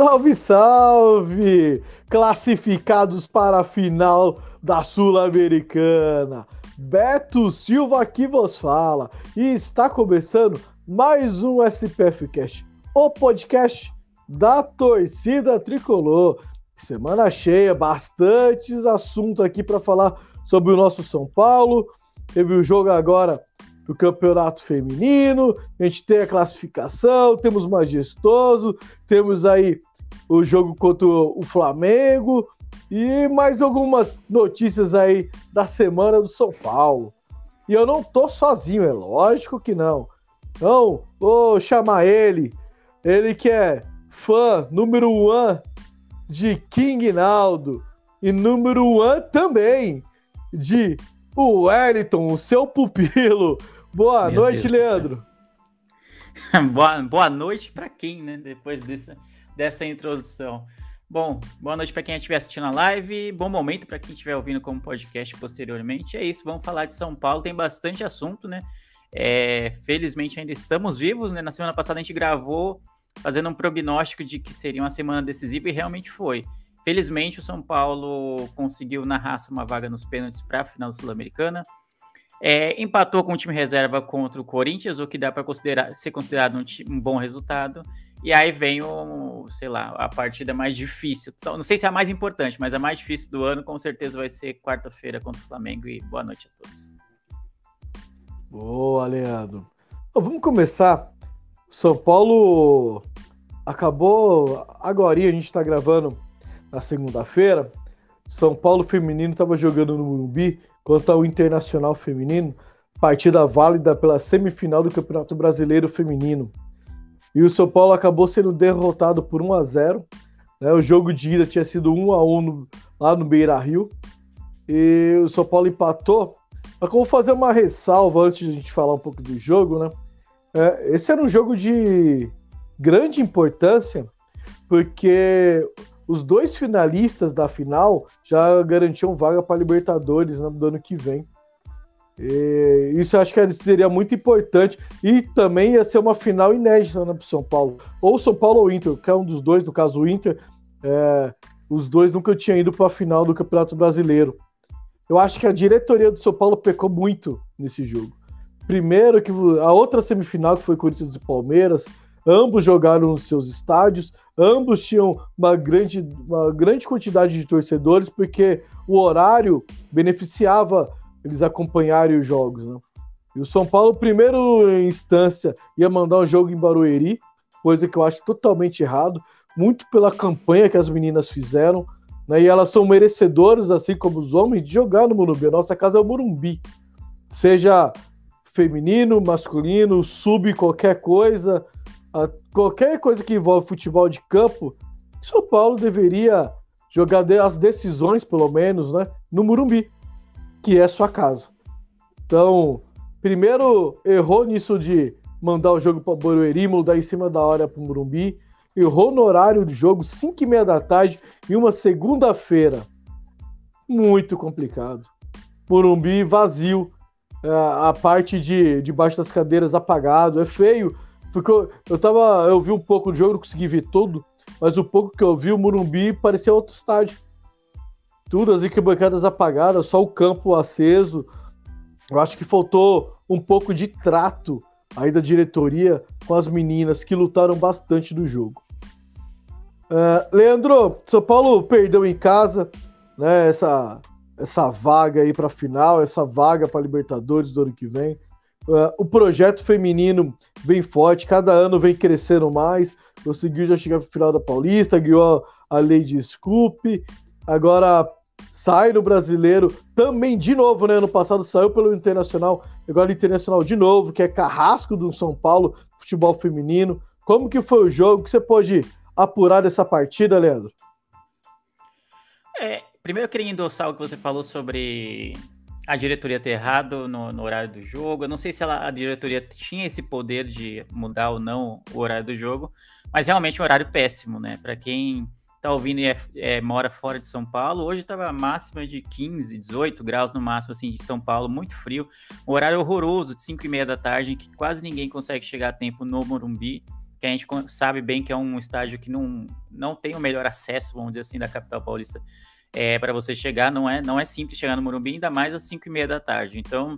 Salve, salve! Classificados para a final da Sul-Americana. Beto Silva aqui vos fala e está começando mais um SPF Cast, o podcast da torcida tricolor. Semana cheia, bastantes assuntos aqui para falar sobre o nosso São Paulo. Teve o jogo agora do Campeonato Feminino, a gente tem a classificação, temos Majestoso, temos aí o jogo contra o Flamengo e mais algumas notícias aí da semana do São Paulo. E eu não tô sozinho, é lógico que não. Então, vou chamar ele, ele que é fã número um de King Naldo e número um também de o Wellington, o seu pupilo. Boa Meu noite, Deus Leandro. boa, boa noite para quem, né? Depois dessa dessa introdução. Bom, boa noite para quem estiver assistindo a live, bom momento para quem estiver ouvindo como podcast posteriormente. É isso, vamos falar de São Paulo, tem bastante assunto, né? É, felizmente ainda estamos vivos, né? Na semana passada a gente gravou fazendo um prognóstico de que seria uma semana decisiva e realmente foi. Felizmente o São Paulo conseguiu na raça uma vaga nos pênaltis para a final sul-americana. É, empatou com o time reserva contra o Corinthians, o que dá para considerar, ser considerado um, um, bom resultado. E aí vem o, sei lá, a partida mais difícil. Não sei se é a mais importante, mas a mais difícil do ano com certeza vai ser quarta-feira contra o Flamengo. E boa noite a todos. Boa, Leandro. Vamos começar. São Paulo acabou agora, a gente está gravando na segunda-feira. São Paulo feminino estava jogando no Morumbi contra o Internacional Feminino, partida válida pela semifinal do Campeonato Brasileiro Feminino. E o São Paulo acabou sendo derrotado por 1 a 0 né? O jogo de ida tinha sido 1 a 1 no, lá no Beira Rio. E o São Paulo empatou. Mas como fazer uma ressalva antes de a gente falar um pouco do jogo, né? É, esse era um jogo de grande importância, porque os dois finalistas da final já garantiam vaga para Libertadores no ano que vem. E isso eu acho que seria muito importante. E também ia ser uma final inédita né, para São Paulo. Ou São Paulo ou Inter, que é um dos dois, no caso o Inter. É, os dois nunca tinham ido para a final do Campeonato Brasileiro. Eu acho que a diretoria do São Paulo pecou muito nesse jogo. Primeiro que a outra semifinal, que foi Corinthians e Palmeiras, ambos jogaram nos seus estádios, ambos tinham uma grande, uma grande quantidade de torcedores, porque o horário beneficiava eles acompanharem os jogos. Né? E o São Paulo, primeiro instância, ia mandar um jogo em Barueri, coisa que eu acho totalmente errado, muito pela campanha que as meninas fizeram, né? e elas são merecedoras, assim como os homens, de jogar no Morumbi. A nossa casa é o Morumbi. Seja feminino, masculino, sub qualquer coisa, qualquer coisa que envolve futebol de campo, São Paulo deveria jogar as decisões, pelo menos, né, no Murumbi, que é sua casa. Então, primeiro errou nisso de mandar o jogo para Barueri, mudar em cima da hora para o Murumbi, errou no horário do jogo, 5 e meia da tarde, em uma segunda-feira. Muito complicado. Murumbi vazio, é, a parte de debaixo das cadeiras apagado, é feio porque eu, eu tava. Eu vi um pouco do jogo, não consegui ver tudo, mas o pouco que eu vi, o Murumbi parecia outro estádio. Tudo, as arquibancadas apagadas, só o campo aceso. Eu acho que faltou um pouco de trato aí da diretoria com as meninas que lutaram bastante do jogo. Uh, Leandro, São Paulo perdeu em casa, né? Essa, essa vaga aí para final, essa vaga para Libertadores do ano que vem. Uh, o projeto feminino vem forte, cada ano vem crescendo mais. Conseguiu já chegar para final da Paulista, ganhou a, a de Scoop, agora sai no brasileiro, também de novo, né? Ano passado saiu pelo Internacional, agora Internacional de novo, que é carrasco do São Paulo, futebol feminino. Como que foi o jogo? que você pode apurar dessa partida, Leandro? É, primeiro eu queria endossar o que você falou sobre a diretoria ter errado no, no, horário do jogo. Eu não sei se ela, a diretoria tinha esse poder de mudar ou não o horário do jogo, mas realmente um horário péssimo, né? Para quem tá ouvindo e é, é, mora fora de São Paulo, hoje tava máxima de 15, 18 graus no máximo, assim, de São Paulo, muito frio. Um horário horroroso, de 5 e meia da tarde, em que quase ninguém consegue chegar a tempo no Morumbi, que a gente sabe bem que é um estádio que não, não tem o melhor acesso, vamos dizer assim, da capital paulista é, para você chegar, não é, não é simples chegar no Morumbi, ainda mais às 5 e meia da tarde. Então,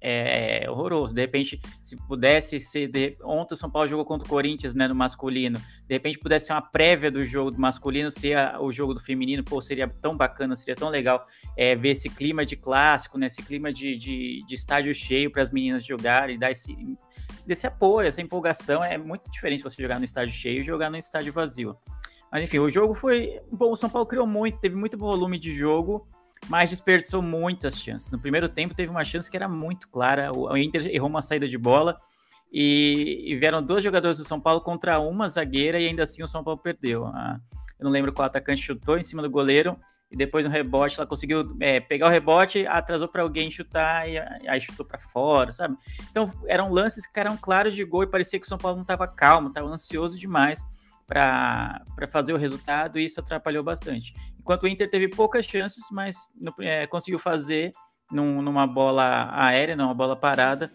é, é horroroso. De repente, se pudesse ser. De... Ontem o São Paulo jogou contra o Corinthians, né, no masculino. De repente, pudesse ser uma prévia do jogo do masculino, ser a, o jogo do feminino, pô, seria tão bacana, seria tão legal é, ver esse clima de clássico, né, esse clima de, de, de estádio cheio para as meninas jogarem, dar esse, desse apoio, essa empolgação. É muito diferente você jogar no estádio cheio e jogar no estádio vazio. Mas enfim, o jogo foi. Bom, o São Paulo criou muito, teve muito volume de jogo, mas desperdiçou muitas chances. No primeiro tempo teve uma chance que era muito clara. O Inter errou uma saída de bola e, e vieram dois jogadores do São Paulo contra uma zagueira e ainda assim o São Paulo perdeu. Ah, eu não lembro qual atacante chutou em cima do goleiro e depois no rebote ela conseguiu é, pegar o rebote, atrasou para alguém chutar e aí chutou para fora, sabe? Então eram lances que eram claros de gol e parecia que o São Paulo não estava calmo, estava ansioso demais para fazer o resultado e isso atrapalhou bastante. Enquanto o Inter teve poucas chances, mas é, conseguiu fazer num, numa bola aérea, numa bola parada,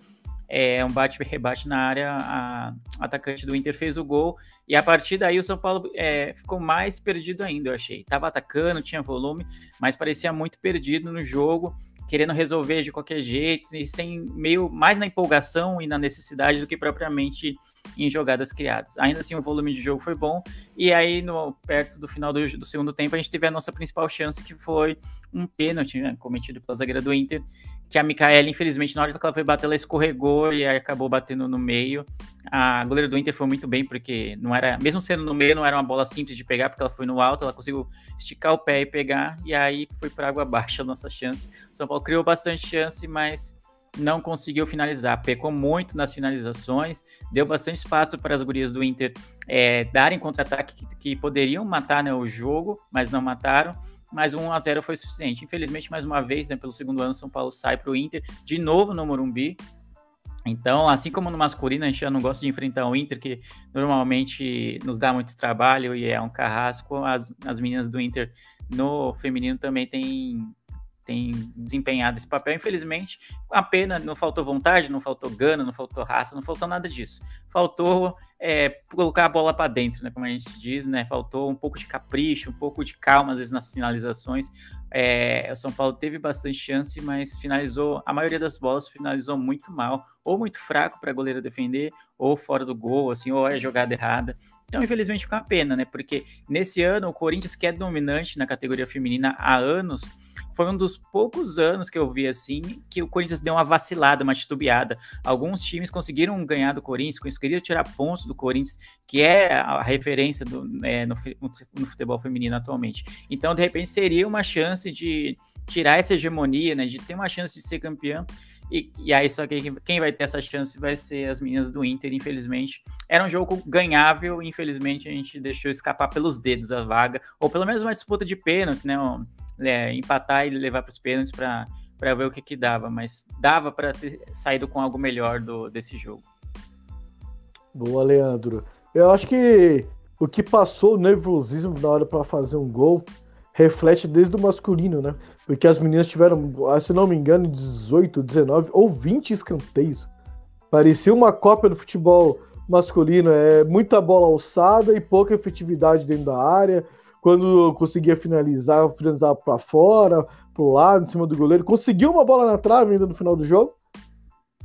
é, um bate-rebate na área, a, atacante do Inter fez o gol, e a partir daí o São Paulo é, ficou mais perdido ainda, eu achei. Tava atacando, tinha volume, mas parecia muito perdido no jogo, querendo resolver de qualquer jeito, e sem meio mais na empolgação e na necessidade do que propriamente em jogadas criadas. Ainda assim, o volume de jogo foi bom. E aí, no, perto do final do, do segundo tempo, a gente teve a nossa principal chance, que foi um pênalti né, cometido pela zagueira do Inter, que a Micaela, infelizmente, na hora que ela foi bater, ela escorregou e acabou batendo no meio. A goleira do Inter foi muito bem, porque não era, mesmo sendo no meio, não era uma bola simples de pegar, porque ela foi no alto, ela conseguiu esticar o pé e pegar, e aí foi para água abaixo a nossa chance. São Paulo criou bastante chance, mas não conseguiu finalizar, pecou muito nas finalizações, deu bastante espaço para as gurias do Inter é, darem contra-ataque que, que, poderiam matar né, o jogo, mas não mataram. Mas 1 a 0 foi suficiente. Infelizmente, mais uma vez, né, pelo segundo ano, São Paulo sai para o Inter, de novo no Morumbi. Então, assim como no masculino, a gente já não gosta de enfrentar o Inter, que normalmente nos dá muito trabalho e é um carrasco, as, as meninas do Inter no feminino também tem tem desempenhado esse papel. Infelizmente, a pena, não faltou vontade, não faltou gana, não faltou raça, não faltou nada disso. Faltou é, colocar a bola para dentro, né, como a gente diz, né? Faltou um pouco de capricho, um pouco de calma, às vezes, nas finalizações. É, o São Paulo teve bastante chance, mas finalizou, a maioria das bolas finalizou muito mal, ou muito fraco para a goleira defender, ou fora do gol, assim, ou é jogada errada. Então, infelizmente, fica uma pena, né? Porque nesse ano, o Corinthians, que é dominante na categoria feminina há anos, foi um dos poucos anos que eu vi assim que o Corinthians deu uma vacilada, uma titubeada. Alguns times conseguiram ganhar do Corinthians, conseguiram tirar pontos do Corinthians, que é a referência do, é, no, no, futebol feminino atualmente. Então, de repente, seria uma chance de tirar essa hegemonia, né, de ter uma chance de ser campeão. E, e, aí, só que quem vai ter essa chance vai ser as meninas do Inter, infelizmente. Era um jogo ganhável, infelizmente a gente deixou escapar pelos dedos a vaga, ou pelo menos uma disputa de pênaltis, né? é, empatar e levar para os pênaltis para ver o que, que dava, mas dava para ter saído com algo melhor do, desse jogo. Boa, Leandro. Eu acho que o que passou o nervosismo na hora para fazer um gol reflete desde o masculino, né? Porque as meninas tiveram, se não me engano, 18, 19 ou 20 escanteios. Parecia uma cópia do futebol masculino, é muita bola alçada e pouca efetividade dentro da área quando conseguia finalizar, finalizava para fora, pro lado, em cima do goleiro. Conseguiu uma bola na trave ainda no final do jogo,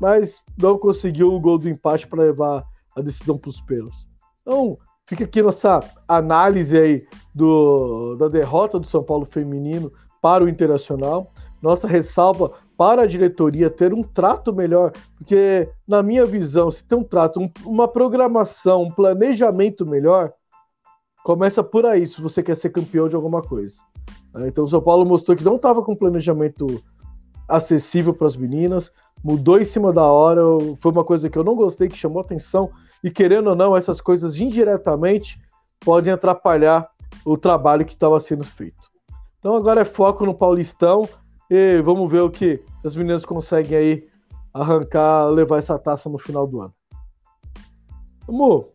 mas não conseguiu o gol do empate para levar a decisão para os pelos. Então, fica aqui nossa análise aí do, da derrota do São Paulo feminino para o Internacional. Nossa ressalva para a diretoria ter um trato melhor, porque, na minha visão, se tem um trato, um, uma programação, um planejamento melhor, Começa por aí, se você quer ser campeão de alguma coisa. Né? Então o São Paulo mostrou que não estava com planejamento acessível para as meninas, mudou em cima da hora, foi uma coisa que eu não gostei, que chamou atenção, e querendo ou não, essas coisas indiretamente podem atrapalhar o trabalho que estava sendo feito. Então agora é foco no Paulistão e vamos ver o que as meninas conseguem aí arrancar, levar essa taça no final do ano. Vamos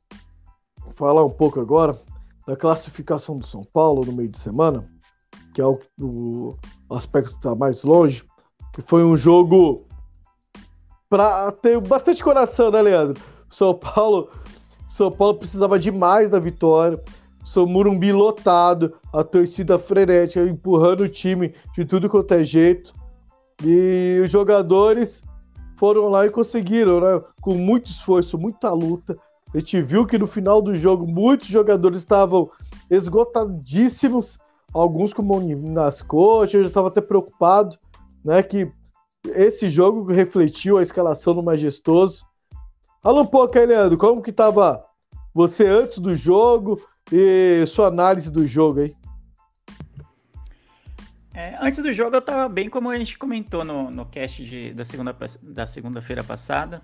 falar um pouco agora da classificação do São Paulo no meio de semana, que é o, o aspecto que está mais longe, que foi um jogo para ter bastante coração, né, Leandro? São Paulo, São Paulo precisava demais da vitória. São Murumbi lotado, a torcida frenética empurrando o time de tudo quanto é jeito. E os jogadores foram lá e conseguiram, né? Com muito esforço, muita luta. A gente viu que no final do jogo muitos jogadores estavam esgotadíssimos, alguns com mão nas coxas, eu já estava até preocupado, né? Que esse jogo refletiu a escalação do Majestoso. Fala um pouco aí, Leandro, como que estava você antes do jogo e sua análise do jogo aí? É, antes do jogo eu estava bem como a gente comentou no, no cast de, da segunda-feira da segunda passada.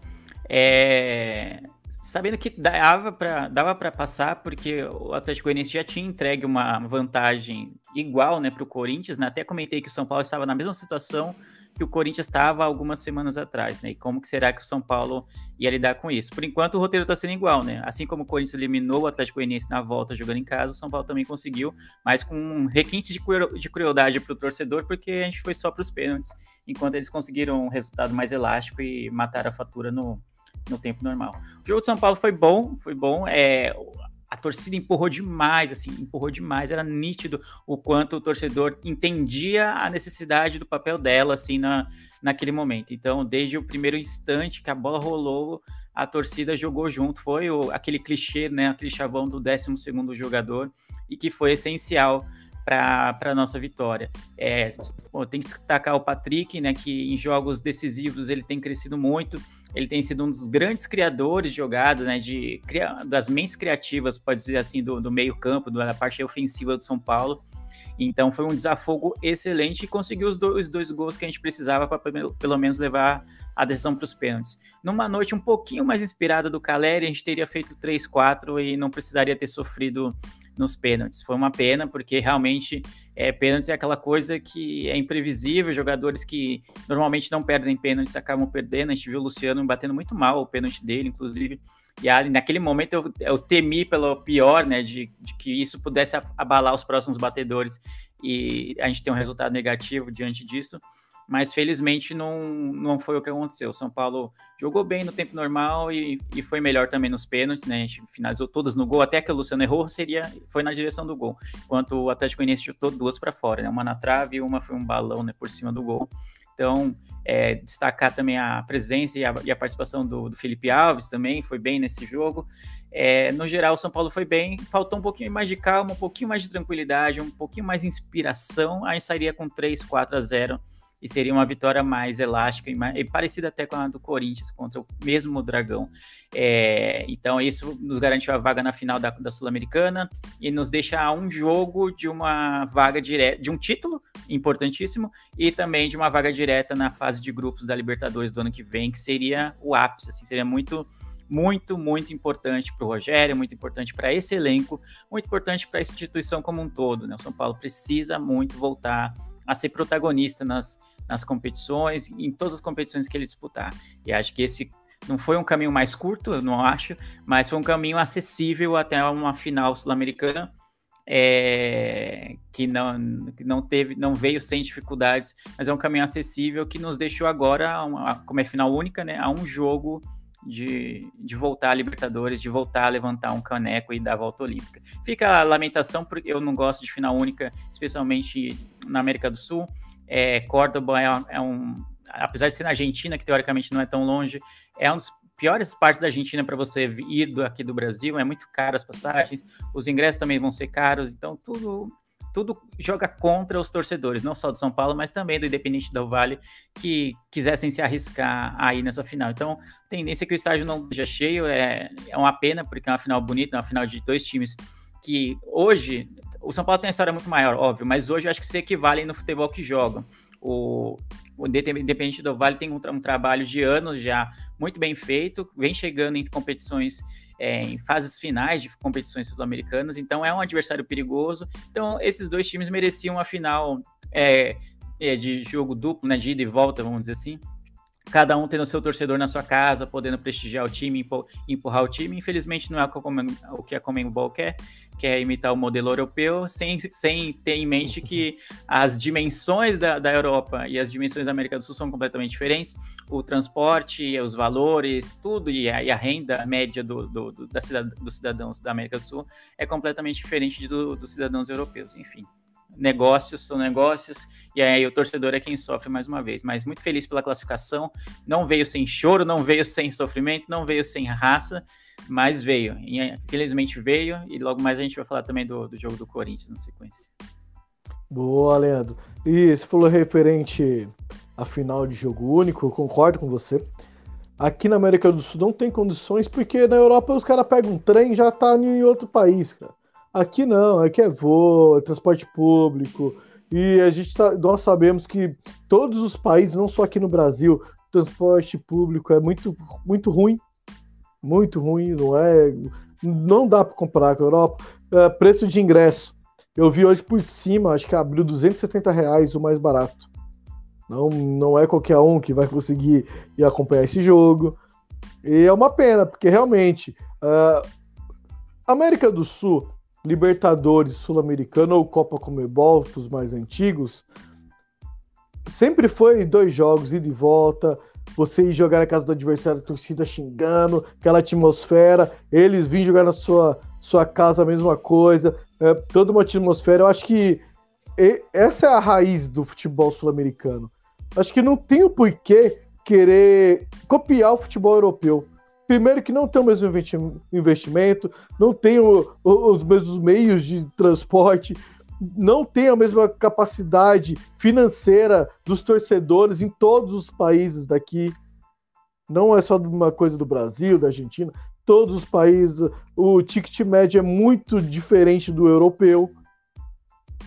É, sabendo que dava para dava passar, porque o Atlético Goianiense já tinha entregue uma vantagem igual né, para o Corinthians. Né? Até comentei que o São Paulo estava na mesma situação que o Corinthians estava algumas semanas atrás, né? E como que será que o São Paulo ia lidar com isso? Por enquanto o roteiro está sendo igual, né? Assim como o Corinthians eliminou o Atlético Goianiense na volta jogando em casa, o São Paulo também conseguiu, mas com um requinte de crueldade para o torcedor, porque a gente foi só para os pênaltis, enquanto eles conseguiram um resultado mais elástico e matar a fatura no, no tempo normal. O jogo de São Paulo foi bom, foi bom. É, a torcida empurrou demais, assim, empurrou demais. Era nítido o quanto o torcedor entendia a necessidade do papel dela, assim, na, naquele momento. Então, desde o primeiro instante que a bola rolou, a torcida jogou junto. Foi o, aquele clichê, né, aquele chavão do 12 jogador, e que foi essencial para a nossa vitória. É, tem que destacar o Patrick, né, que em jogos decisivos ele tem crescido muito ele tem sido um dos grandes criadores de jogadas, né, de, das mentes criativas, pode dizer assim, do, do meio campo, da parte ofensiva do São Paulo. Então foi um desafogo excelente e conseguiu os, dois, os dois gols que a gente precisava para pelo, pelo menos levar a decisão para os pênaltis. Numa noite um pouquinho mais inspirada do Caleri, a gente teria feito 3-4 e não precisaria ter sofrido nos pênaltis. Foi uma pena, porque realmente é, pênaltis é aquela coisa que é imprevisível, jogadores que normalmente não perdem pênaltis acabam perdendo. A gente viu o Luciano batendo muito mal o pênalti dele, inclusive. E ali, naquele momento eu, eu temi pelo pior, né, de, de, que isso pudesse abalar os próximos batedores e a gente ter um resultado negativo diante disso mas felizmente não, não foi o que aconteceu. O São Paulo jogou bem no tempo normal e, e foi melhor também nos pênaltis, né? A gente finalizou todas no gol, até que o Luciano errou, seria, foi na direção do gol. Enquanto o Atlético Goianiense chutou duas para fora, né? Uma na trave e uma foi um balão né, por cima do gol. Então, é, destacar também a presença e a, e a participação do, do, Felipe Alves também, foi bem nesse jogo. É, no geral, o São Paulo foi bem, faltou um pouquinho mais de calma, um pouquinho mais de tranquilidade, um pouquinho mais de inspiração, aí sairia com 3, 4 a 0 e seria uma vitória mais elástica e, mais, e parecida até com a do Corinthians contra o mesmo Dragão. É, então, isso nos garantiu a vaga na final da, da Sul-Americana e nos deixa a um jogo de uma vaga direta, de um título importantíssimo e também de uma vaga direta na fase de grupos da Libertadores do ano que vem, que seria o ápice, assim, seria muito muito, muito importante para o Rogério, muito importante para esse elenco, muito importante para a instituição como um todo. Né? O São Paulo precisa muito voltar a ser protagonista nas, nas competições, em todas as competições que ele disputar. E acho que esse não foi um caminho mais curto, eu não acho, mas foi um caminho acessível até uma final sul-americana. É, que, não, que não teve, não veio sem dificuldades, mas é um caminho acessível que nos deixou agora, uma, como é final única, né, a um jogo de, de voltar à Libertadores, de voltar a levantar um caneco e dar a volta olímpica. Fica a lamentação, porque eu não gosto de final única, especialmente na América do Sul. É, Córdoba é, é um. Apesar de ser na Argentina, que teoricamente não é tão longe, é um dos piores partes da Argentina para você ir do, aqui do Brasil. É muito caro as passagens, os ingressos também vão ser caros, então tudo tudo joga contra os torcedores, não só do São Paulo, mas também do Independente do Vale, que quisessem se arriscar aí nessa final. Então, tendência é que o estádio não esteja cheio, é, é uma pena, porque é uma final bonita, é uma final de dois times que hoje, o São Paulo tem uma história muito maior, óbvio, mas hoje eu acho que se equivalem no futebol que jogam. O, o Independente do Vale tem um, um, trabalho de anos já muito bem feito, vem chegando em competições, é, em fases finais de competições sul-americanas, então é um adversário perigoso. Então, esses dois times mereciam uma final é, é, de jogo duplo, né, de ida e volta, vamos dizer assim cada um tendo seu torcedor na sua casa, podendo prestigiar o time, empurrar o time. Infelizmente, não é o que a Comembol quer, quer imitar o modelo europeu, sem, sem ter em mente que as dimensões da, da Europa e as dimensões da América do Sul são completamente diferentes. O transporte, os valores, tudo, e a, e a renda média do, do, do, da cidad, dos cidadãos da América do Sul é completamente diferente do, dos cidadãos europeus, enfim negócios são negócios, e aí o torcedor é quem sofre mais uma vez. Mas muito feliz pela classificação. Não veio sem choro, não veio sem sofrimento, não veio sem raça, mas veio. Infelizmente veio, e logo mais a gente vai falar também do, do jogo do Corinthians na sequência. Boa, Leandro. E você falou referente à final de jogo único, eu concordo com você. Aqui na América do Sul não tem condições, porque na Europa os caras pegam um trem e já tá em outro país, cara. Aqui não, aqui é voo, é transporte público. E a gente nós sabemos que todos os países, não só aqui no Brasil, transporte público é muito, muito ruim. Muito ruim, não é? Não dá para comparar com a Europa. É, preço de ingresso. Eu vi hoje por cima, acho que abriu 270 reais o mais barato. Não, não é qualquer um que vai conseguir ir acompanhar esse jogo. E é uma pena, porque realmente uh, América do Sul Libertadores, Sul-Americano ou Copa Comebol, os mais antigos, sempre foi dois jogos, ida e volta, você ir jogar na casa do adversário, torcida xingando, aquela atmosfera, eles virem jogar na sua, sua casa a mesma coisa, é, toda uma atmosfera. Eu acho que essa é a raiz do futebol sul-americano. Acho que não tem o porquê querer copiar o futebol europeu. Primeiro que não tem o mesmo investimento, não tem o, os mesmos meios de transporte, não tem a mesma capacidade financeira dos torcedores em todos os países daqui. Não é só uma coisa do Brasil, da Argentina, todos os países, o ticket médio é muito diferente do europeu.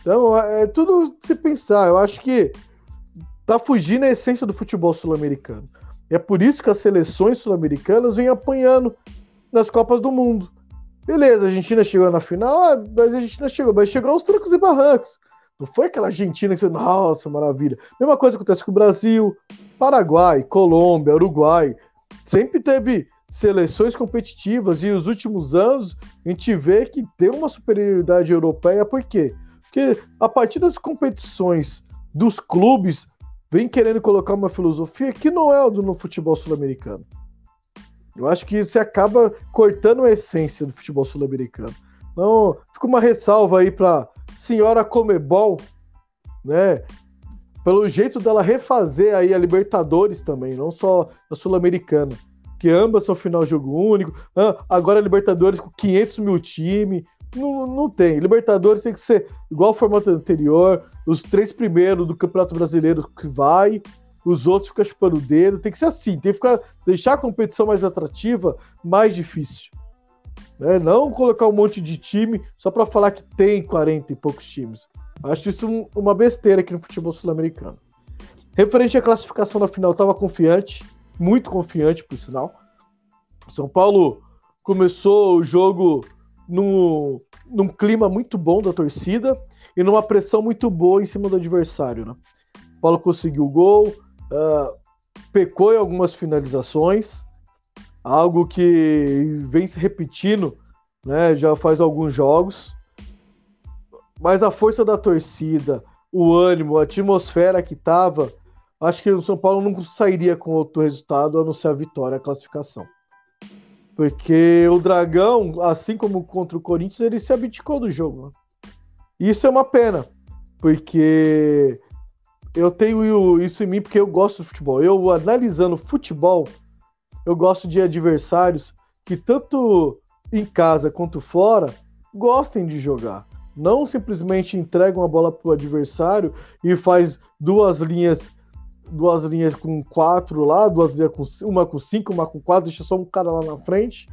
Então, é, é tudo se pensar. Eu acho que tá fugindo a essência do futebol sul-americano. É por isso que as seleções sul-americanas vêm apanhando nas Copas do Mundo. Beleza, a Argentina chegou na final, ah, mas a Argentina chegou, mas chegou aos trancos e barrancos. Não foi aquela Argentina que você, nossa, maravilha. Mesma coisa acontece com o Brasil, Paraguai, Colômbia, Uruguai. Sempre teve seleções competitivas e os últimos anos a gente vê que tem uma superioridade europeia, por quê? Porque a partir das competições dos clubes vem querendo colocar uma filosofia que não é do no futebol sul-americano. Eu acho que você acaba cortando a essência do futebol sul-americano. Então, fica uma ressalva aí para senhora Comebol, né? Pelo jeito dela refazer aí a Libertadores também, não só a Sul-Americana. Que ambas são final jogo único. Ah, agora a Libertadores com 500 mil time. Não, não tem. Libertadores tem que ser igual ao formato anterior os três primeiros do Campeonato Brasileiro que vai, os outros ficam chupando o dedo. Tem que ser assim, tem que ficar, deixar a competição mais atrativa, mais difícil. Né? Não colocar um monte de time só para falar que tem 40 e poucos times. Acho isso um, uma besteira aqui no futebol sul-americano. Referente à classificação na final, estava confiante, muito confiante, por sinal. São Paulo começou o jogo num, num clima muito bom da torcida e numa pressão muito boa em cima do adversário. Né? O Paulo conseguiu o gol, uh, pecou em algumas finalizações, algo que vem se repetindo né, já faz alguns jogos. Mas a força da torcida, o ânimo, a atmosfera que estava, acho que o São Paulo não sairia com outro resultado a não ser a vitória, a classificação. Porque o Dragão, assim como contra o Corinthians, ele se abdicou do jogo. Isso é uma pena, porque eu tenho isso em mim porque eu gosto de futebol. Eu, analisando futebol, eu gosto de adversários que, tanto em casa quanto fora, gostem de jogar. Não simplesmente entregam a bola para o adversário e faz duas linhas duas linhas com quatro lá, duas linhas com uma com cinco, uma com quatro, deixa só um cara lá na frente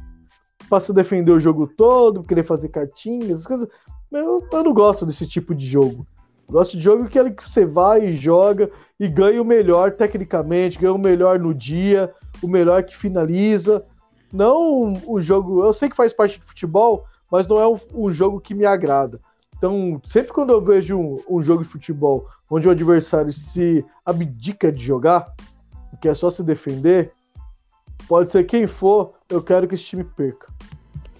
para se defender o jogo todo, querer fazer cartinhas, essas coisas. Eu, eu não gosto desse tipo de jogo. Gosto de jogo que é que você vai e joga e ganha o melhor tecnicamente, ganha o melhor no dia, o melhor que finaliza. Não o jogo. Eu sei que faz parte do futebol, mas não é um, um jogo que me agrada. Então, sempre quando eu vejo um, um, jogo de futebol onde o adversário se abdica de jogar, que é só se defender, pode ser quem for, eu quero que esse time perca.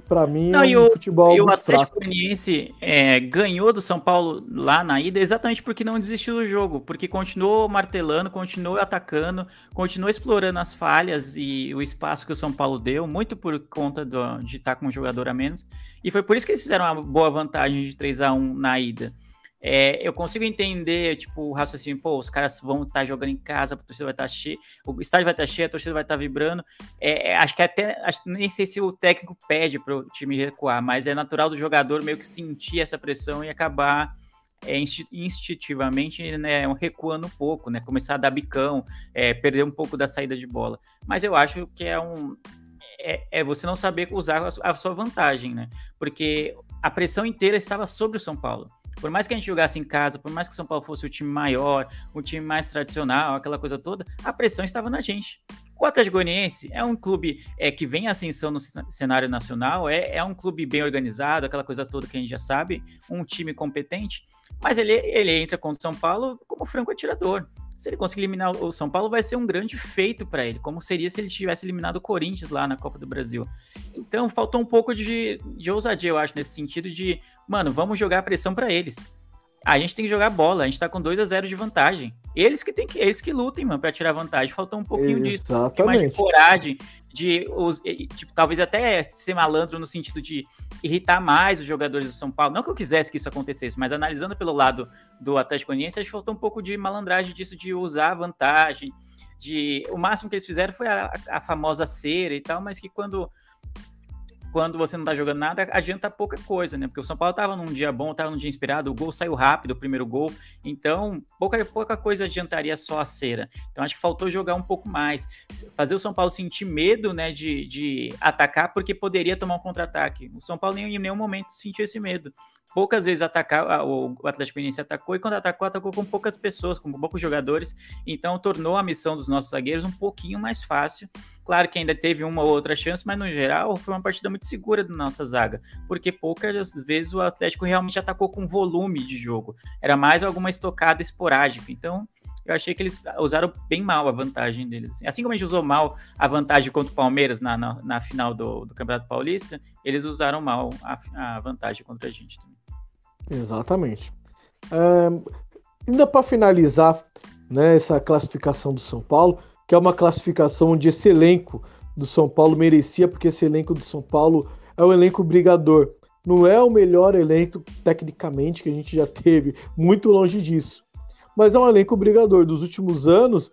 Para mim, Não, é um o, futebol e o Atlético. Goianiense é, ganhou do São Paulo lá na ida exatamente porque não desistiu do jogo, porque continuou martelando, continuou atacando, continuou explorando as falhas e o espaço que o São Paulo deu, muito por conta do, de estar com um jogador a menos. E foi por isso que eles fizeram uma boa vantagem de 3 a 1 na ida. É, eu consigo entender, tipo, o raciocínio, pô, os caras vão estar tá jogando em casa, a torcida vai estar tá cheia, o estádio vai estar tá cheio, a torcida vai estar tá vibrando. É, é, acho que até, acho, nem sei se o técnico pede para o time recuar, mas é natural do jogador meio que sentir essa pressão e acabar é, instintivamente né, recuando um pouco, né, começar a dar bicão, é, perder um pouco da saída de bola. Mas eu acho que é um. É, é você não saber usar a, a sua vantagem, né? Porque a pressão inteira estava sobre o São Paulo. Por mais que a gente jogasse em casa, por mais que o São Paulo fosse o time maior, o time mais tradicional, aquela coisa toda, a pressão estava na gente. O Atlético Goianiense é um clube é, que vem ascensão no cenário nacional, é, é um clube bem organizado, aquela coisa toda que a gente já sabe, um time competente, mas ele, ele entra contra o São Paulo como franco atirador se ele conseguir eliminar o São Paulo, vai ser um grande feito para ele, como seria se ele tivesse eliminado o Corinthians lá na Copa do Brasil. Então, faltou um pouco de, de ousadia, eu acho, nesse sentido de, mano, vamos jogar a pressão para eles. A gente tem que jogar bola, a gente tá com 2 a 0 de vantagem. Eles que tem que, eles que lutem, mano, para tirar vantagem. Faltou um pouquinho Exatamente. disso, um mais de coragem, de tipo, talvez até ser malandro no sentido de irritar mais os jogadores do São Paulo. Não que eu quisesse que isso acontecesse, mas analisando pelo lado do Atlético Goianiense, acho que faltou um pouco de malandragem disso de usar a vantagem, de o máximo que eles fizeram foi a, a famosa cera e tal, mas que quando quando você não tá jogando nada, adianta pouca coisa, né? Porque o São Paulo tava num dia bom, tava num dia inspirado, o gol saiu rápido, o primeiro gol, então pouca, pouca coisa adiantaria só a cera. Então acho que faltou jogar um pouco mais, fazer o São Paulo sentir medo, né, de, de atacar, porque poderia tomar um contra-ataque. O São Paulo em nenhum momento sentiu esse medo poucas vezes atacar, o Atlético Goianiense atacou, e quando atacou, atacou com poucas pessoas, com poucos jogadores, então tornou a missão dos nossos zagueiros um pouquinho mais fácil. Claro que ainda teve uma ou outra chance, mas no geral foi uma partida muito segura da nossa zaga, porque poucas vezes o Atlético realmente atacou com volume de jogo, era mais alguma estocada esporádica, então eu achei que eles usaram bem mal a vantagem deles. Assim, assim como a gente usou mal a vantagem contra o Palmeiras na, na, na final do, do, Campeonato Paulista, eles usaram mal a, a vantagem contra a gente também. Exatamente. É, ainda para finalizar né, essa classificação do São Paulo, que é uma classificação onde esse elenco do São Paulo merecia, porque esse elenco do São Paulo é um elenco brigador. Não é o melhor elenco tecnicamente que a gente já teve, muito longe disso. Mas é um elenco brigador. Dos últimos anos,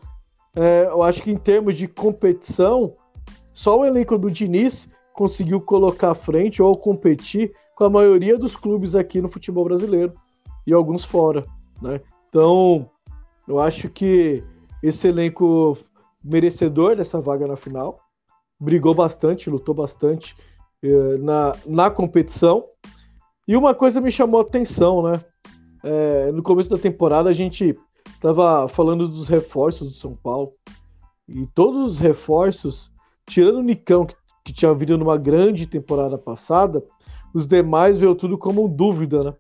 é, eu acho que em termos de competição, só o elenco do Diniz conseguiu colocar à frente ou competir com a maioria dos clubes aqui no futebol brasileiro e alguns fora, né? Então, eu acho que esse elenco merecedor dessa vaga na final brigou bastante, lutou bastante eh, na, na competição. E uma coisa me chamou a atenção, né? É, no começo da temporada a gente estava falando dos reforços do São Paulo e todos os reforços, tirando o Nicão que, que tinha vindo numa grande temporada passada, os demais veio tudo como dúvida, né?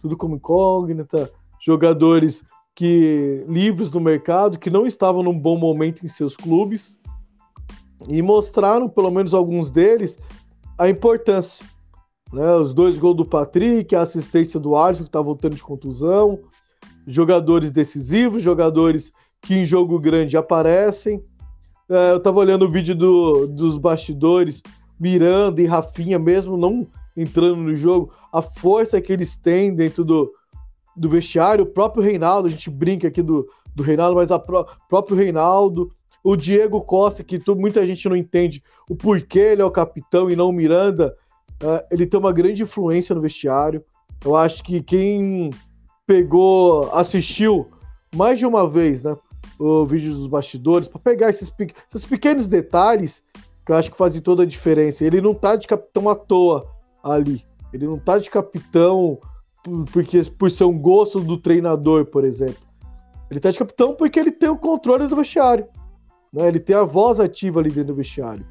Tudo como incógnita, jogadores que livres no mercado, que não estavam num bom momento em seus clubes e mostraram, pelo menos alguns deles, a importância. Né? Os dois gols do Patrick, a assistência do Alisson, que está voltando de contusão, jogadores decisivos, jogadores que em jogo grande aparecem. É, eu estava olhando o vídeo do, dos bastidores, Miranda e Rafinha, mesmo não entrando no jogo, a força que eles têm dentro do, do vestiário, o próprio Reinaldo, a gente brinca aqui do, do Reinaldo, mas o pró próprio Reinaldo, o Diego Costa, que tu, muita gente não entende o porquê ele é o capitão e não o Miranda, uh, ele tem uma grande influência no vestiário. Eu acho que quem pegou, assistiu mais de uma vez, né, o vídeo dos bastidores, para pegar esses, esses pequenos detalhes que eu acho que fazem toda a diferença. Ele não tá de capitão à toa ali. Ele não tá de capitão porque por ser um gosto do treinador, por exemplo. Ele tá de capitão porque ele tem o controle do vestiário. Né? Ele tem a voz ativa ali dentro do vestiário.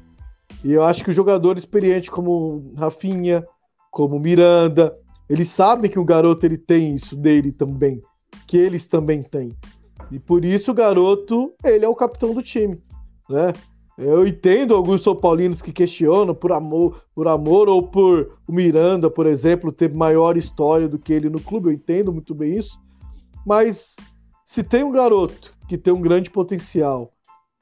E eu acho que o jogador experiente como Rafinha, como Miranda, eles sabem que o garoto ele tem isso dele também, que eles também têm. E por isso o garoto, ele é o capitão do time, né? Eu entendo alguns São Paulinos que questionam por amor, por amor ou por o Miranda, por exemplo, ter maior história do que ele no clube. Eu entendo muito bem isso. Mas se tem um garoto que tem um grande potencial,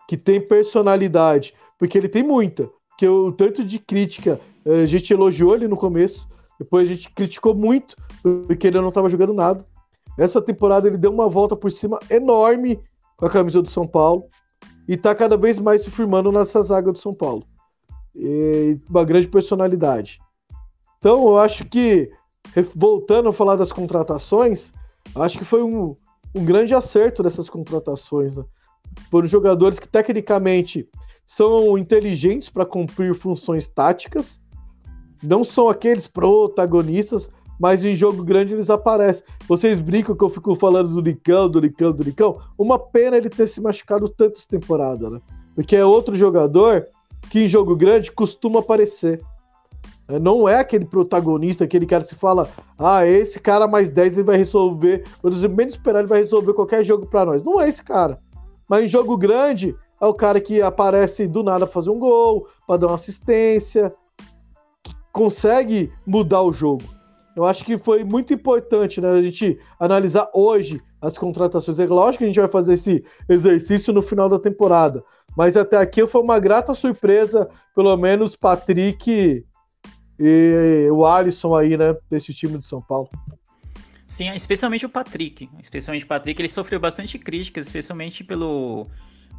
que tem personalidade, porque ele tem muita, que o tanto de crítica eh, a gente elogiou ele no começo, depois a gente criticou muito porque ele não estava jogando nada. Essa temporada ele deu uma volta por cima enorme com a camisa do São Paulo e está cada vez mais se firmando nessa zaga do São Paulo. E uma grande personalidade. Então, eu acho que, voltando a falar das contratações, acho que foi um, um grande acerto dessas contratações. Né? Por jogadores que, tecnicamente, são inteligentes para cumprir funções táticas, não são aqueles protagonistas, mas em jogo grande eles aparecem. Vocês brincam que eu fico falando do Nicão, do Nicão, do Nicão. Uma pena ele ter se machucado tanto essa temporada, né? Porque é outro jogador que em jogo grande costuma aparecer. É, não é aquele protagonista, aquele cara que se fala, ah, esse cara mais 10 ele vai resolver, quando você menos esperar, ele vai resolver qualquer jogo para nós. Não é esse cara. Mas em jogo grande, é o cara que aparece do nada pra fazer um gol, para dar uma assistência, que consegue mudar o jogo. Eu acho que foi muito importante né, a gente analisar hoje as contratações. É lógico que a gente vai fazer esse exercício no final da temporada, mas até aqui foi uma grata surpresa, pelo menos Patrick e o Alisson aí, né, desse time de São Paulo. Sim, especialmente o Patrick. Especialmente o Patrick, ele sofreu bastante críticas, especialmente pelo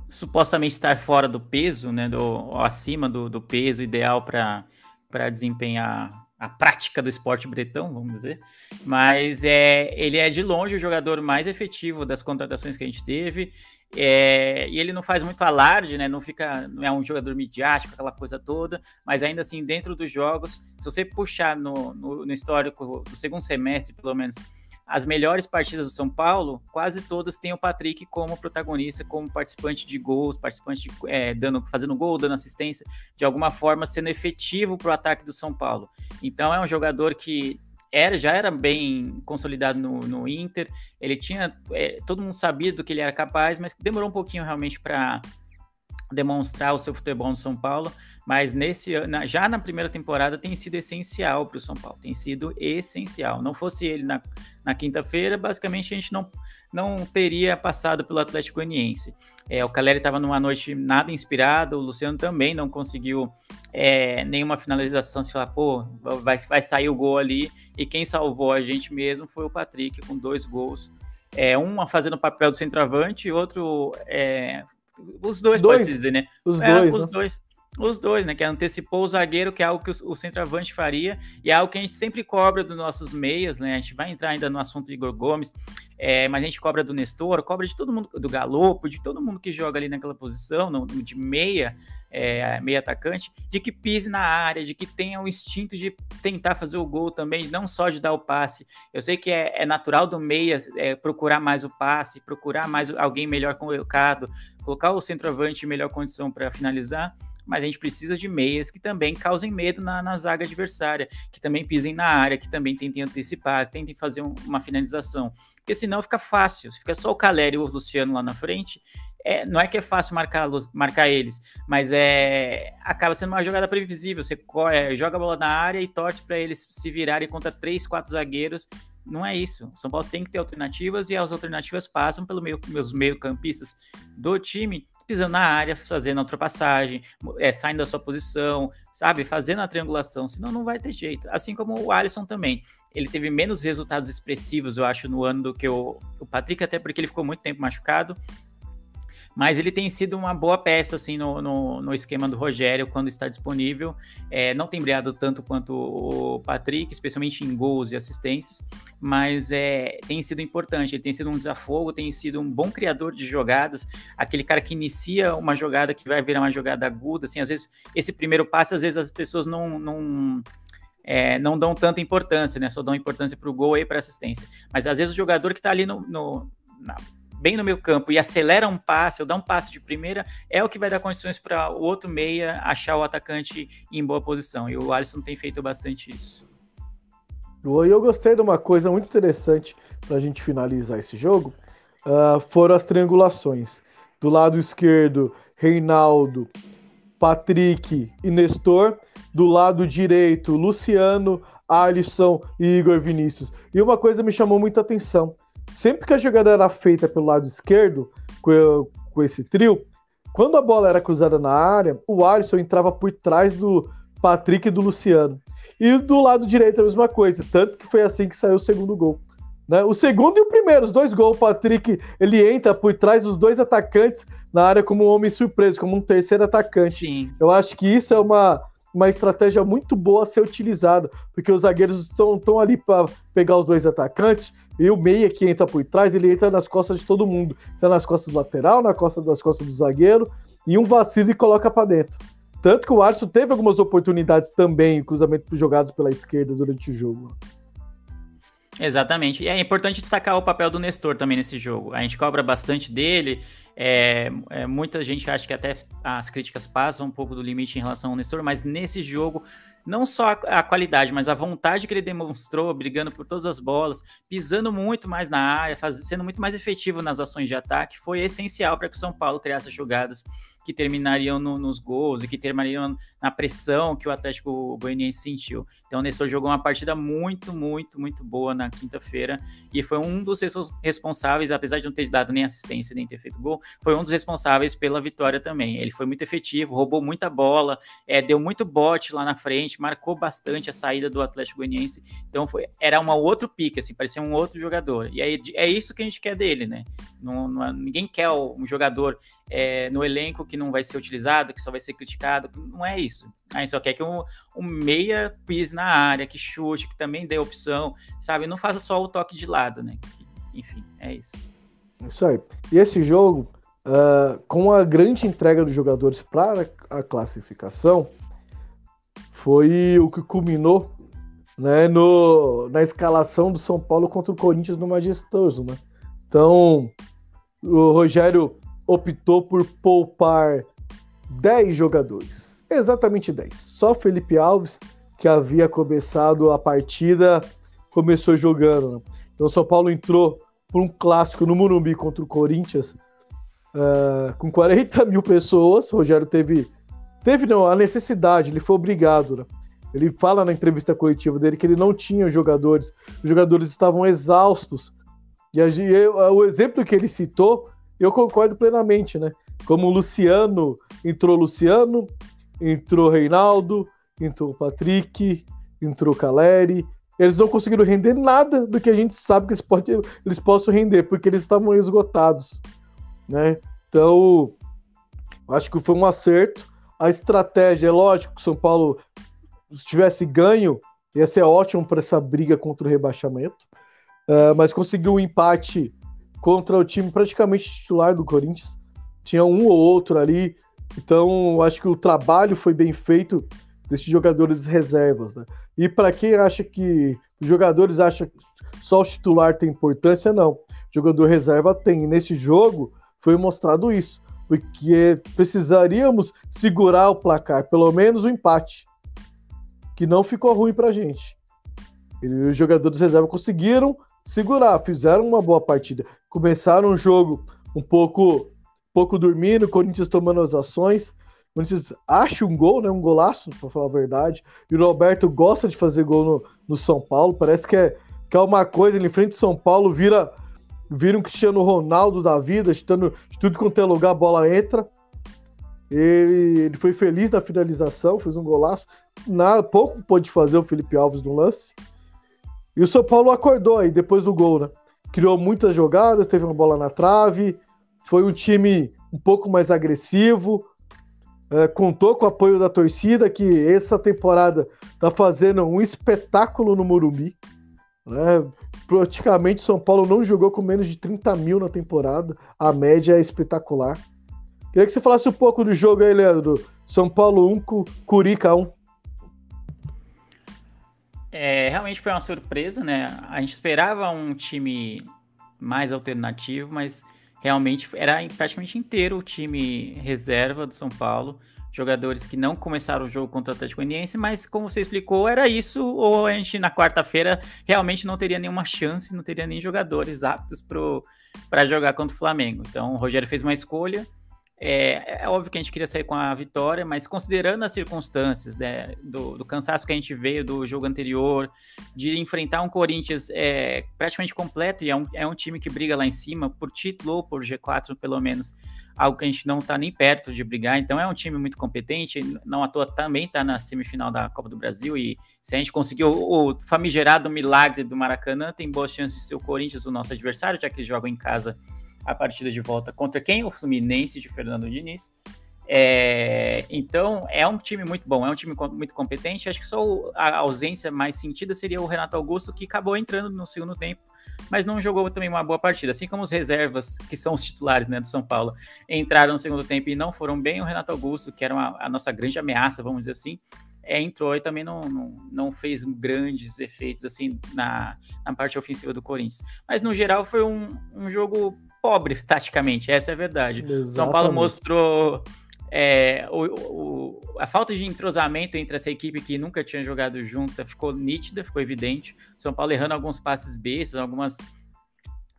supostamente estar fora do peso, né, do, acima do, do peso ideal para desempenhar a prática do esporte bretão, vamos dizer. Mas é, ele é de longe o jogador mais efetivo das contratações que a gente teve. É, e ele não faz muito alarde, né? Não fica, não é um jogador midiático, aquela coisa toda, mas ainda assim, dentro dos jogos, se você puxar no, no, no histórico do segundo semestre, pelo menos, as melhores partidas do São Paulo, quase todas têm o Patrick como protagonista, como participante de gols, participante de, é, dando, fazendo gol, dando assistência, de alguma forma sendo efetivo para o ataque do São Paulo. Então é um jogador que era, já era bem consolidado no, no Inter, ele tinha, é, todo mundo sabia do que ele era capaz, mas demorou um pouquinho realmente para demonstrar o seu futebol no São Paulo, mas nesse já na primeira temporada tem sido essencial para o São Paulo, tem sido essencial. Não fosse ele na, na quinta-feira, basicamente a gente não, não teria passado pelo Atlético Goianiense. É, o Caleri estava numa noite nada inspirado, o Luciano também não conseguiu é, nenhuma finalização, se falar, pô, vai, vai sair o gol ali, e quem salvou a gente mesmo foi o Patrick, com dois gols. É, um fazendo o papel do centroavante e outro é, os dois, dois. pode-se dizer, né? Os é, dois. Os né? dois. Os dois, né? Que antecipou o zagueiro, que é algo que o, o centroavante faria, e é algo que a gente sempre cobra dos nossos meias, né? A gente vai entrar ainda no assunto de Igor Gomes, é, mas a gente cobra do Nestor, cobra de todo mundo, do Galopo, de todo mundo que joga ali naquela posição, no, de meia, é, meia atacante, de que pise na área, de que tenha o instinto de tentar fazer o gol também, não só de dar o passe. Eu sei que é, é natural do meia é, procurar mais o passe, procurar mais alguém melhor colocado, colocar o centroavante em melhor condição para finalizar, mas a gente precisa de meias que também causem medo na, na, zaga adversária, que também pisem na área, que também tentem antecipar, que tentem fazer um, uma finalização. Porque senão fica fácil, fica só o Caleri e o Luciano lá na frente. É, não é que é fácil marcar, marcar eles, mas é acaba sendo uma jogada previsível. Você é, joga a bola na área e torce para eles se virarem contra três, quatro zagueiros não é isso. O São Paulo tem que ter alternativas e as alternativas passam pelo meio, meus meio-campistas do time pisando na área, fazendo a ultrapassagem, é, saindo da sua posição, sabe? Fazendo a triangulação, senão não vai ter jeito. Assim como o Alisson também. Ele teve menos resultados expressivos, eu acho, no ano do que o, o Patrick, até porque ele ficou muito tempo machucado mas ele tem sido uma boa peça assim no, no, no esquema do Rogério quando está disponível. É, não tem brilhado tanto quanto o Patrick, especialmente em gols e assistências, mas é, tem sido importante. Ele tem sido um desafogo, tem sido um bom criador de jogadas, aquele cara que inicia uma jogada que vai virar uma jogada aguda. Assim, às vezes esse primeiro passe, às vezes as pessoas não, não é, não dão tanta importância, né? Só dão importância para o gol e para assistência. Mas às vezes o jogador que está ali no, no na, bem no meio campo e acelera um passe ou dá um passe de primeira, é o que vai dar condições para o outro meia achar o atacante em boa posição. E o Alisson tem feito bastante isso. E eu gostei de uma coisa muito interessante para a gente finalizar esse jogo, uh, foram as triangulações. Do lado esquerdo, Reinaldo, Patrick e Nestor. Do lado direito, Luciano, Alisson e Igor Vinícius. E uma coisa me chamou muita atenção. Sempre que a jogada era feita pelo lado esquerdo, com, com esse trio, quando a bola era cruzada na área, o Alisson entrava por trás do Patrick e do Luciano. E do lado direito a mesma coisa, tanto que foi assim que saiu o segundo gol. Né? O segundo e o primeiro, os dois gols, o Patrick ele entra por trás dos dois atacantes na área como um homem surpreso, como um terceiro atacante. Sim. Eu acho que isso é uma, uma estratégia muito boa a ser utilizada, porque os zagueiros estão, estão ali para pegar os dois atacantes e o meia que entra por trás, ele entra nas costas de todo mundo. Entra nas costas do lateral, na costa das costas do zagueiro, e um vacilo e coloca para dentro. Tanto que o Alisson teve algumas oportunidades também, cruzamento jogados pela esquerda durante o jogo. Exatamente. E é importante destacar o papel do Nestor também nesse jogo. A gente cobra bastante dele. É, é, muita gente acha que até as críticas passam um pouco do limite em relação ao Nestor, mas nesse jogo não só a, a, qualidade, mas a vontade que ele demonstrou, brigando por todas as bolas, pisando muito mais na área, faz, sendo muito mais efetivo nas ações de ataque, foi essencial para que o São Paulo criasse jogadas que terminariam no, nos gols e que terminariam na pressão que o Atlético Goianiense sentiu. Então o Nestor jogou uma partida muito, muito, muito boa na quinta-feira e foi um dos responsáveis, apesar de não ter dado nem assistência nem ter feito gol, foi um dos responsáveis pela vitória também. Ele foi muito efetivo, roubou muita bola, é, deu muito bote lá na frente, marcou bastante a saída do Atlético Goianiense. Então foi, era um outro pique, assim, parecia um outro jogador. E aí é isso que a gente quer dele, né? Não, não, ninguém quer um jogador é, no elenco que não vai ser utilizado, que só vai ser criticado. Não é isso. A gente só quer que um, um meia pise na área, que chute, que também dê opção, sabe? Não faça só o toque de lado, né? enfim, é isso. Isso aí. E esse jogo, uh, com a grande entrega dos jogadores para a classificação, foi o que culminou né, no, na escalação do São Paulo contra o Corinthians no Majestoso. Né? Então, o Rogério optou por poupar 10 jogadores. Exatamente 10. Só Felipe Alves, que havia começado a partida, começou jogando. Né? Então, São Paulo entrou por um clássico no Morumbi contra o Corinthians uh, com 40 mil pessoas. O Rogério teve, teve não, a necessidade, ele foi obrigado. Né? Ele fala na entrevista coletiva dele que ele não tinha jogadores, os jogadores estavam exaustos. E a, o exemplo que ele citou eu concordo plenamente, né? Como o Luciano, entrou Luciano, entrou Reinaldo, entrou Patrick, entrou Caleri. Eles não conseguiram render nada do que a gente sabe que eles, pode, eles possam render, porque eles estavam esgotados, né? Então, acho que foi um acerto. A estratégia, é lógico, que o São Paulo se tivesse ganho, ia ser ótimo para essa briga contra o rebaixamento. Uh, mas conseguiu um empate contra o time praticamente titular do Corinthians. Tinha um ou outro ali. Então, acho que o trabalho foi bem feito desses jogadores reservas. Né? E para quem acha que os jogadores acham que só o titular tem importância, não. Jogador reserva tem. nesse jogo foi mostrado isso. Porque precisaríamos segurar o placar, pelo menos o empate. Que não ficou ruim pra gente. E os jogadores reserva conseguiram segurar, fizeram uma boa partida começaram o jogo um pouco, pouco dormindo, o Corinthians tomando as ações. O Corinthians acha um gol, né? Um golaço, para falar a verdade. E o Roberto gosta de fazer gol no, no São Paulo. Parece que é, que é uma coisa, ele enfrenta o São Paulo, vira, vira um Cristiano Ronaldo da vida, chutando de tudo quanto é lugar, a bola entra. Ele, ele foi feliz na finalização, fez um golaço. Nada, pouco pôde fazer o Felipe Alves no lance. E o São Paulo acordou aí depois do gol, né? Criou muitas jogadas, teve uma bola na trave, foi um time um pouco mais agressivo, é, contou com o apoio da torcida, que essa temporada está fazendo um espetáculo no Morumbi. Né? Praticamente São Paulo não jogou com menos de 30 mil na temporada, a média é espetacular. Queria que você falasse um pouco do jogo aí, Leandro. São Paulo 1, Curica 1. É, realmente foi uma surpresa, né? A gente esperava um time mais alternativo, mas realmente era praticamente inteiro o time reserva do São Paulo. Jogadores que não começaram o jogo contra o Atlético Goianiense, mas como você explicou, era isso, ou a gente na quarta-feira realmente não teria nenhuma chance, não teria nem jogadores aptos para jogar contra o Flamengo. Então o Rogério fez uma escolha, é, é, óbvio que a gente queria sair com a vitória, mas considerando as circunstâncias né, do, do, cansaço que a gente veio do jogo anterior, de enfrentar um Corinthians é, praticamente completo, e é um, é um time que briga lá em cima, por título ou por G4 pelo menos, algo que a gente não está nem perto de brigar, então é um time muito competente, não à toa também está na semifinal da Copa do Brasil, e se a gente conseguiu o famigerado milagre do Maracanã, tem boas chances de ser o Corinthians o nosso adversário, já que eles jogam em casa a partida de volta contra quem? O Fluminense de Fernando Diniz. É, então, é um time muito bom, é um time muito competente. Acho que só a ausência mais sentida seria o Renato Augusto, que acabou entrando no segundo tempo, mas não jogou também uma boa partida. Assim como os reservas, que são os titulares né, do São Paulo, entraram no segundo tempo e não foram bem, o Renato Augusto, que era uma, a nossa grande ameaça, vamos dizer assim, é, entrou e também não, não, não, fez grandes efeitos assim na, na parte ofensiva do Corinthians. Mas no geral foi um, um jogo pobre, taticamente, essa é a verdade. Exatamente. São Paulo mostrou é, o, o, a falta de entrosamento entre essa equipe que nunca tinha jogado junta ficou nítida, ficou evidente. São Paulo errando alguns passes bestas, algumas,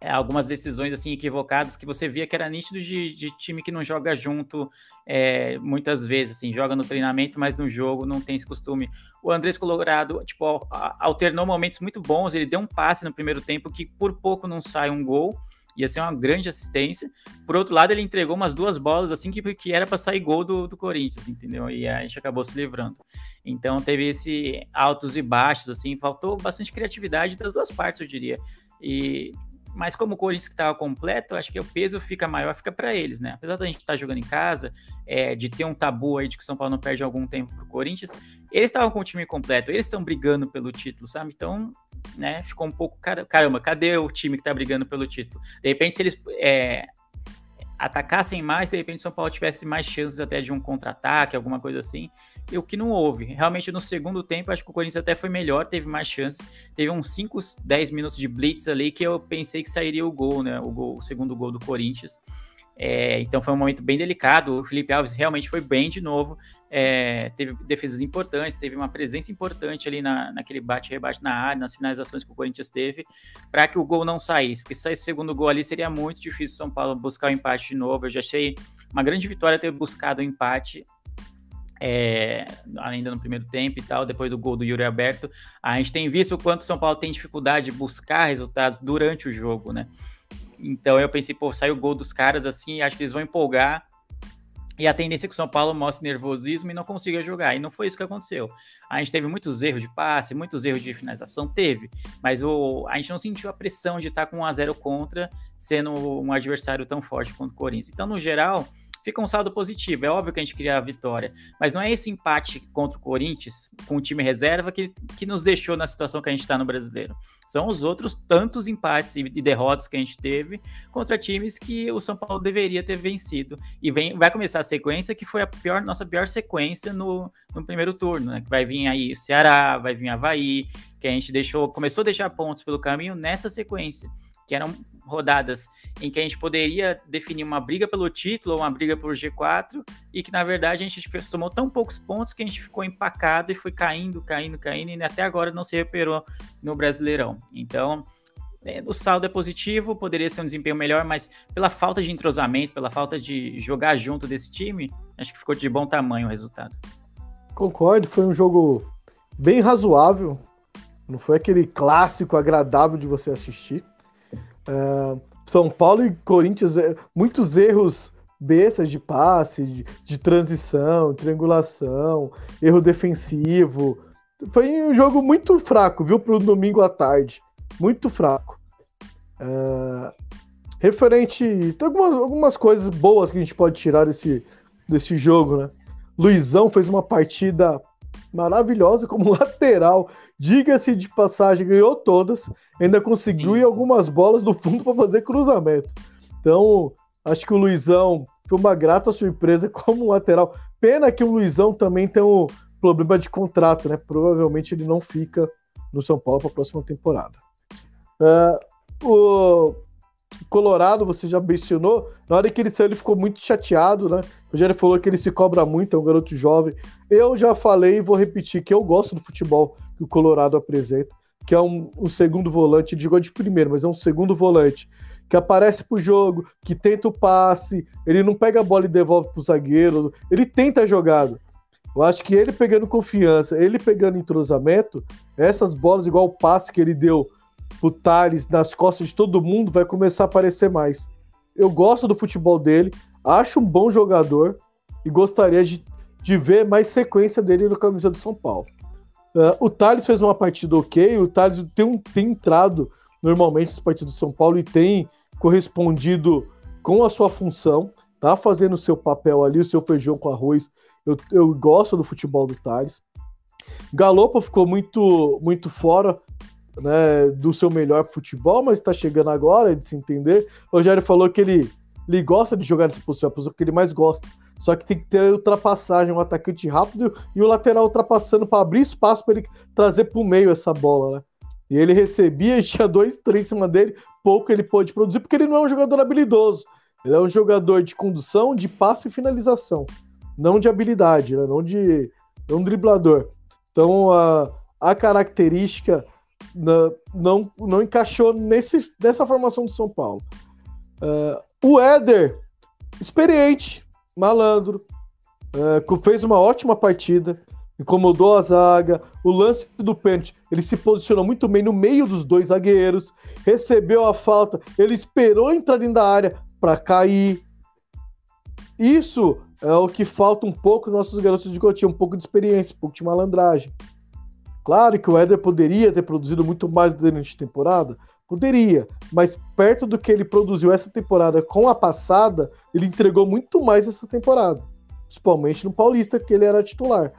é, algumas decisões assim equivocadas que você via que era nítido de, de time que não joga junto é, muitas vezes, assim, joga no treinamento, mas no jogo não tem esse costume. O Andrés Colorado, tipo, alternou momentos muito bons, ele deu um passe no primeiro tempo que por pouco não sai um gol ia ser uma grande assistência. Por outro lado, ele entregou umas duas bolas assim que, que era para sair gol do, do Corinthians, entendeu? E a gente acabou se livrando. Então teve esse altos e baixos, assim, faltou bastante criatividade das duas partes, eu diria. E mas como o Corinthians que estava completo, acho que o peso fica maior, fica para eles, né? Apesar da gente estar tá jogando em casa, é, de ter um tabu aí de que o São Paulo não perde algum tempo pro Corinthians, eles estavam com o time completo, eles estão brigando pelo título, sabe? Então, né, ficou um pouco, caramba, cadê o time que tá brigando pelo título? De repente, se eles é, atacassem mais, de repente São Paulo tivesse mais chances até de um contra-ataque, alguma coisa assim, e o que não houve. Realmente no segundo tempo, acho que o Corinthians até foi melhor, teve mais chances, teve uns 5, 10 minutos de blitz ali que eu pensei que sairia o gol, né, o, gol, o segundo gol do Corinthians. É, então foi um momento bem delicado. O Felipe Alves realmente foi bem de novo. É, teve defesas importantes, teve uma presença importante ali na, naquele bate-rebate na área, nas finalizações que o Corinthians teve, para que o gol não saísse. Porque se saísse segundo gol ali, seria muito difícil o São Paulo buscar o empate de novo. Eu já achei uma grande vitória ter buscado o empate. É, ainda no primeiro tempo e tal, depois do gol do Yuri Aberto, a gente tem visto o quanto o São Paulo tem dificuldade de buscar resultados durante o jogo, né? Então eu pensei, pô, sai o gol dos caras assim, acho que eles vão empolgar. E a tendência é que o São Paulo mostre nervosismo e não consiga jogar. E não foi isso que aconteceu. A gente teve muitos erros de passe, muitos erros de finalização, teve. Mas o, a gente não sentiu a pressão de estar com 1 a 0 contra, sendo um adversário tão forte quanto o Corinthians. Então, no geral, fica um saldo positivo. É óbvio que a gente queria a vitória, mas não é esse empate contra o Corinthians, com o time reserva, que, que nos deixou na situação que a gente está no brasileiro. São os outros tantos empates e, derrotas que a gente teve contra times que o São Paulo deveria ter vencido. E vem, vai começar a sequência que foi a pior, nossa pior sequência no, no primeiro turno, né? Que vai vir aí o Ceará, vai vir Havaí, que a gente deixou, começou a deixar pontos pelo caminho nessa sequência que eram rodadas em que a gente poderia definir uma briga pelo título ou uma briga por G4 e que na verdade a gente somou tão poucos pontos que a gente ficou empacado e foi caindo, caindo, caindo e até agora não se recuperou no Brasileirão. Então, é, o saldo é positivo, poderia ser um desempenho melhor, mas pela falta de entrosamento, pela falta de jogar junto desse time, acho que ficou de bom tamanho o resultado. Concordo, foi um jogo bem razoável, não foi aquele clássico agradável de você assistir. Uh, São Paulo e Corinthians, é, muitos erros bestas de passe, de, de, transição, triangulação, erro defensivo. Foi um jogo muito fraco, viu, para o domingo à tarde. Muito fraco. Uh, referente. Tem algumas, algumas coisas boas que a gente pode tirar desse, desse jogo, né? Luizão fez uma partida maravilhosa como lateral. Diga-se de passagem, ganhou todas, ainda conseguiu ir algumas bolas do fundo para fazer cruzamento. Então, acho que o Luizão foi uma grata surpresa como lateral. Pena que o Luizão também tem um problema de contrato, né? Provavelmente ele não fica no São Paulo para a próxima temporada. Uh, o Colorado, você já mencionou, na hora que ele saiu, ele ficou muito chateado, né? O Rogério falou que ele se cobra muito, é um garoto jovem. Eu já falei e vou repetir que eu gosto do futebol que o Colorado apresenta, que é um, um segundo volante, digo de primeiro, mas é um segundo volante que aparece pro jogo, que tenta o passe, ele não pega a bola e devolve pro zagueiro, ele tenta a jogada. Eu acho que ele pegando confiança, ele pegando entrosamento, essas bolas, igual o passe que ele deu o Thales nas costas de todo mundo vai começar a aparecer mais. Eu gosto do futebol dele, acho um bom jogador e gostaria de, de ver mais sequência dele no camisa do São Paulo. Uh, o Thales fez uma partida ok, o Thales tem, um, tem entrado normalmente nas partidas do São Paulo e tem correspondido com a sua função, tá fazendo o seu papel ali, o seu feijão com arroz. Eu, eu gosto do futebol do Thales. Galopa ficou muito, muito fora né, do seu melhor futebol, mas está chegando agora de se entender. O Rogério falou que ele, ele gosta de jogar nessa posição, é a posição que ele mais gosta. Só que tem que ter ultrapassagem, um atacante rápido e o lateral ultrapassando para abrir espaço para ele trazer para o meio essa bola, né? E ele recebia tinha dois, três em cima dele, pouco ele pôde produzir, porque ele não é um jogador habilidoso. Ele é um jogador de condução, de passe e finalização. Não de habilidade, né? não de não driblador. Então a, a característica não, não, não encaixou nesse, nessa formação do São Paulo. Uh, o Éder, experiente, malandro, uh, fez uma ótima partida, incomodou a zaga. O lance do pênalti, ele se posicionou muito bem no meio dos dois zagueiros, recebeu a falta, ele esperou entrar dentro da área para cair. Isso é o que falta um pouco nos nossos garotos de Gotinha, um pouco de experiência, um pouco de malandragem. Claro que o Éder poderia ter produzido muito mais durante a temporada, poderia, mas perto do que ele produziu essa temporada com a passada, ele entregou muito mais essa temporada, principalmente no Paulista, que ele era titular.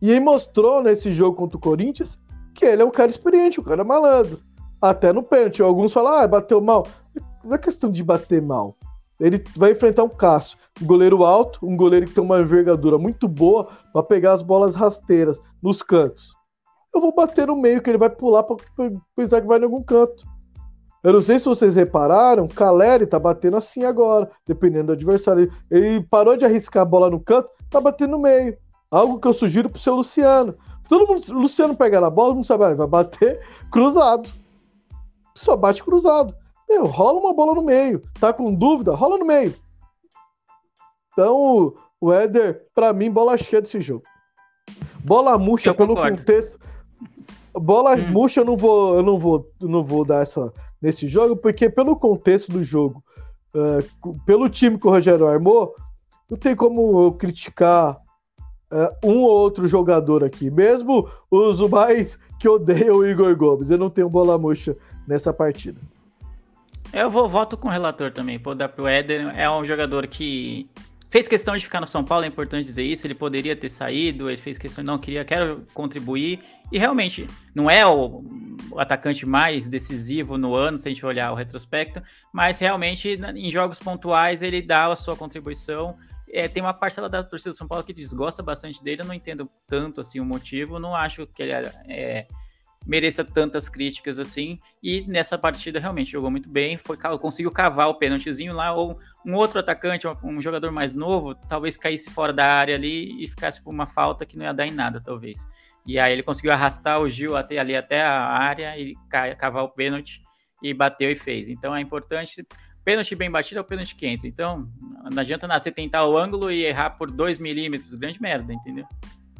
E aí mostrou nesse jogo contra o Corinthians que ele é um cara experiente, um cara malandro. Até no pênalti, alguns falam, ah, bateu mal. Não é questão de bater mal. Ele vai enfrentar um Cássio, um goleiro alto, um goleiro que tem uma envergadura muito boa para pegar as bolas rasteiras nos cantos eu vou bater no meio, que ele vai pular para pensar que vai em algum canto. Eu não sei se vocês repararam, Caleri tá batendo assim agora, dependendo do adversário. Ele parou de arriscar a bola no canto, tá batendo no meio. Algo que eu sugiro pro seu Luciano. Todo mundo, Luciano pega na bola, não sabe, ah, vai bater cruzado. Só bate cruzado. Meu, rola uma bola no meio. Tá com dúvida? Rola no meio. Então, o Éder, para mim, bola cheia desse jogo. Bola murcha pelo contexto Bola hum. murcha eu não vou, eu não vou, não vou dar essa nesse jogo, porque pelo contexto do jogo, uh, pelo time que o Rogério armou, não tem como eu criticar uh, um ou outro jogador aqui, mesmo os mais que odeiam o Igor Gomes. Eu não tenho bola murcha nessa partida. Eu vou voto com o relator também. Pô, dar pro Éder é um jogador que fez questão de ficar no São Paulo, é importante dizer isso. Ele poderia ter saído, ele fez questão, não queria, quero contribuir. E realmente, não é o, o atacante mais decisivo no ano, se a gente olhar o retrospecto, mas realmente em jogos pontuais ele dá a sua contribuição. É, tem uma parcela da torcida do São Paulo que desgosta bastante dele, eu não entendo tanto assim o motivo, não acho que ele é, é mereça tantas críticas assim. E nessa partida realmente jogou muito bem, foi conseguiu cavar o pênaltizinho lá, ou um outro atacante, um jogador mais novo, talvez caísse fora da área ali e ficasse por uma falta que não ia dar em nada, talvez. E aí ele conseguiu arrastar o Gil até ali até a área e cavar o pênalti e bateu e fez. Então é importante. Pênalti bem batido é o pênalti que entra. Então, não adianta nascer tentar o ângulo e errar por 2 milímetros. Grande merda, entendeu?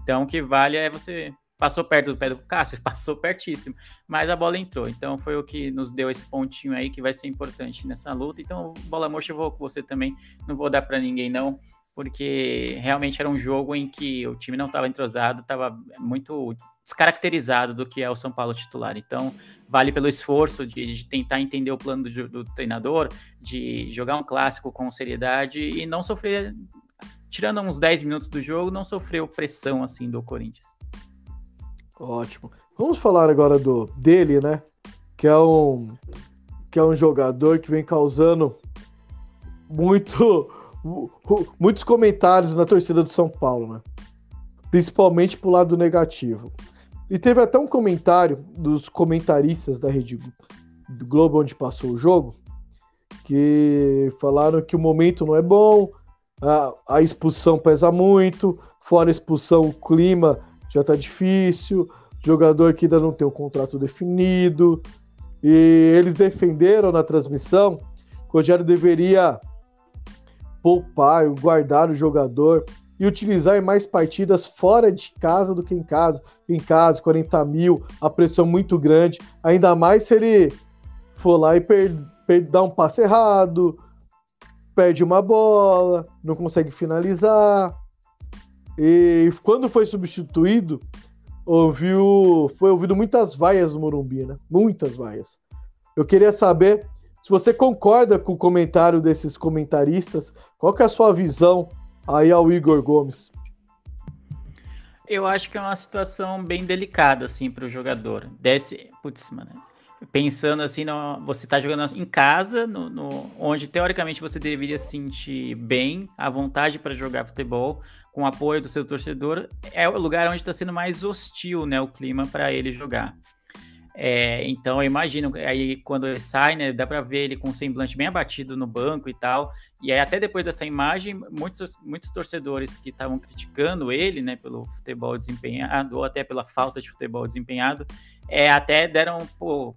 Então, o que vale é você Passou perto do pé do Cássio? Passou pertíssimo. Mas a bola entrou. Então foi o que nos deu esse pontinho aí que vai ser importante nessa luta. Então, bola mocha, eu vou com você também. Não vou dar para ninguém, não. Porque realmente era um jogo em que o time não estava entrosado, estava muito descaracterizado do que é o São Paulo titular. Então, vale pelo esforço de, de tentar entender o plano do, do, treinador, de jogar um clássico com seriedade e não sofrer, tirando uns 10 minutos do jogo, não sofreu pressão assim do Corinthians. Ótimo. Vamos falar agora do dele, né? Que é um que é um jogador que vem causando muito muitos comentários na torcida do São Paulo, né? Principalmente pro lado negativo. E teve até um comentário dos comentaristas da Rede Globo onde passou o jogo, que falaram que o momento não é bom, a, a expulsão pesa muito, fora a expulsão o clima já tá difícil, jogador que ainda não tem o contrato definido, e eles defenderam na transmissão que o Rogério deveria poupar, guardar o jogador e utilizar em mais partidas fora de casa do que em casa. Em casa, 40 mil, a pressão muito grande, ainda mais se ele for lá e per, per, dar um passe errado, perde uma bola, não consegue finalizar. E quando foi substituído, ouviu, foi ouvido muitas vaias no Morumbi, né? Muitas vaias. Eu queria saber se você concorda com o comentário desses comentaristas, qual que é a sua visão aí ao Igor Gomes? Eu acho que é uma situação bem delicada, assim, para o jogador. Desce, putz, mano, pensando assim, no, você está jogando em casa, no, no, onde teoricamente você deveria se sentir bem, à vontade para jogar futebol, com o apoio do seu torcedor, é o lugar onde está sendo mais hostil, né, o clima para ele jogar. É, então eu imagino, aí quando ele sai, né, dá para ver ele com o semblante bem abatido no banco e tal. E aí até depois dessa imagem, muitos, muitos torcedores que estavam criticando ele, né, pelo futebol desempenhado ou até pela falta de futebol desempenhado, é, até deram, pô,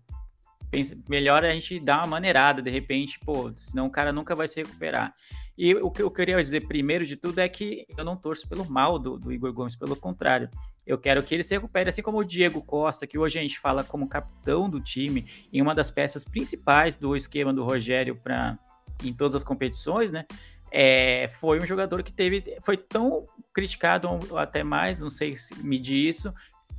pensa, melhor a gente dar uma maneirada de repente, pô, senão o cara nunca vai se recuperar. E o que eu queria dizer primeiro de tudo é que eu não torço pelo mal do, do Igor Gomes, pelo contrário. Eu quero que ele se recupere, assim como o Diego Costa, que hoje a gente fala como capitão do time, em uma das peças principais do esquema do Rogério para em todas as competições, né? É, foi um jogador que teve, foi tão criticado até mais, não sei medir isso,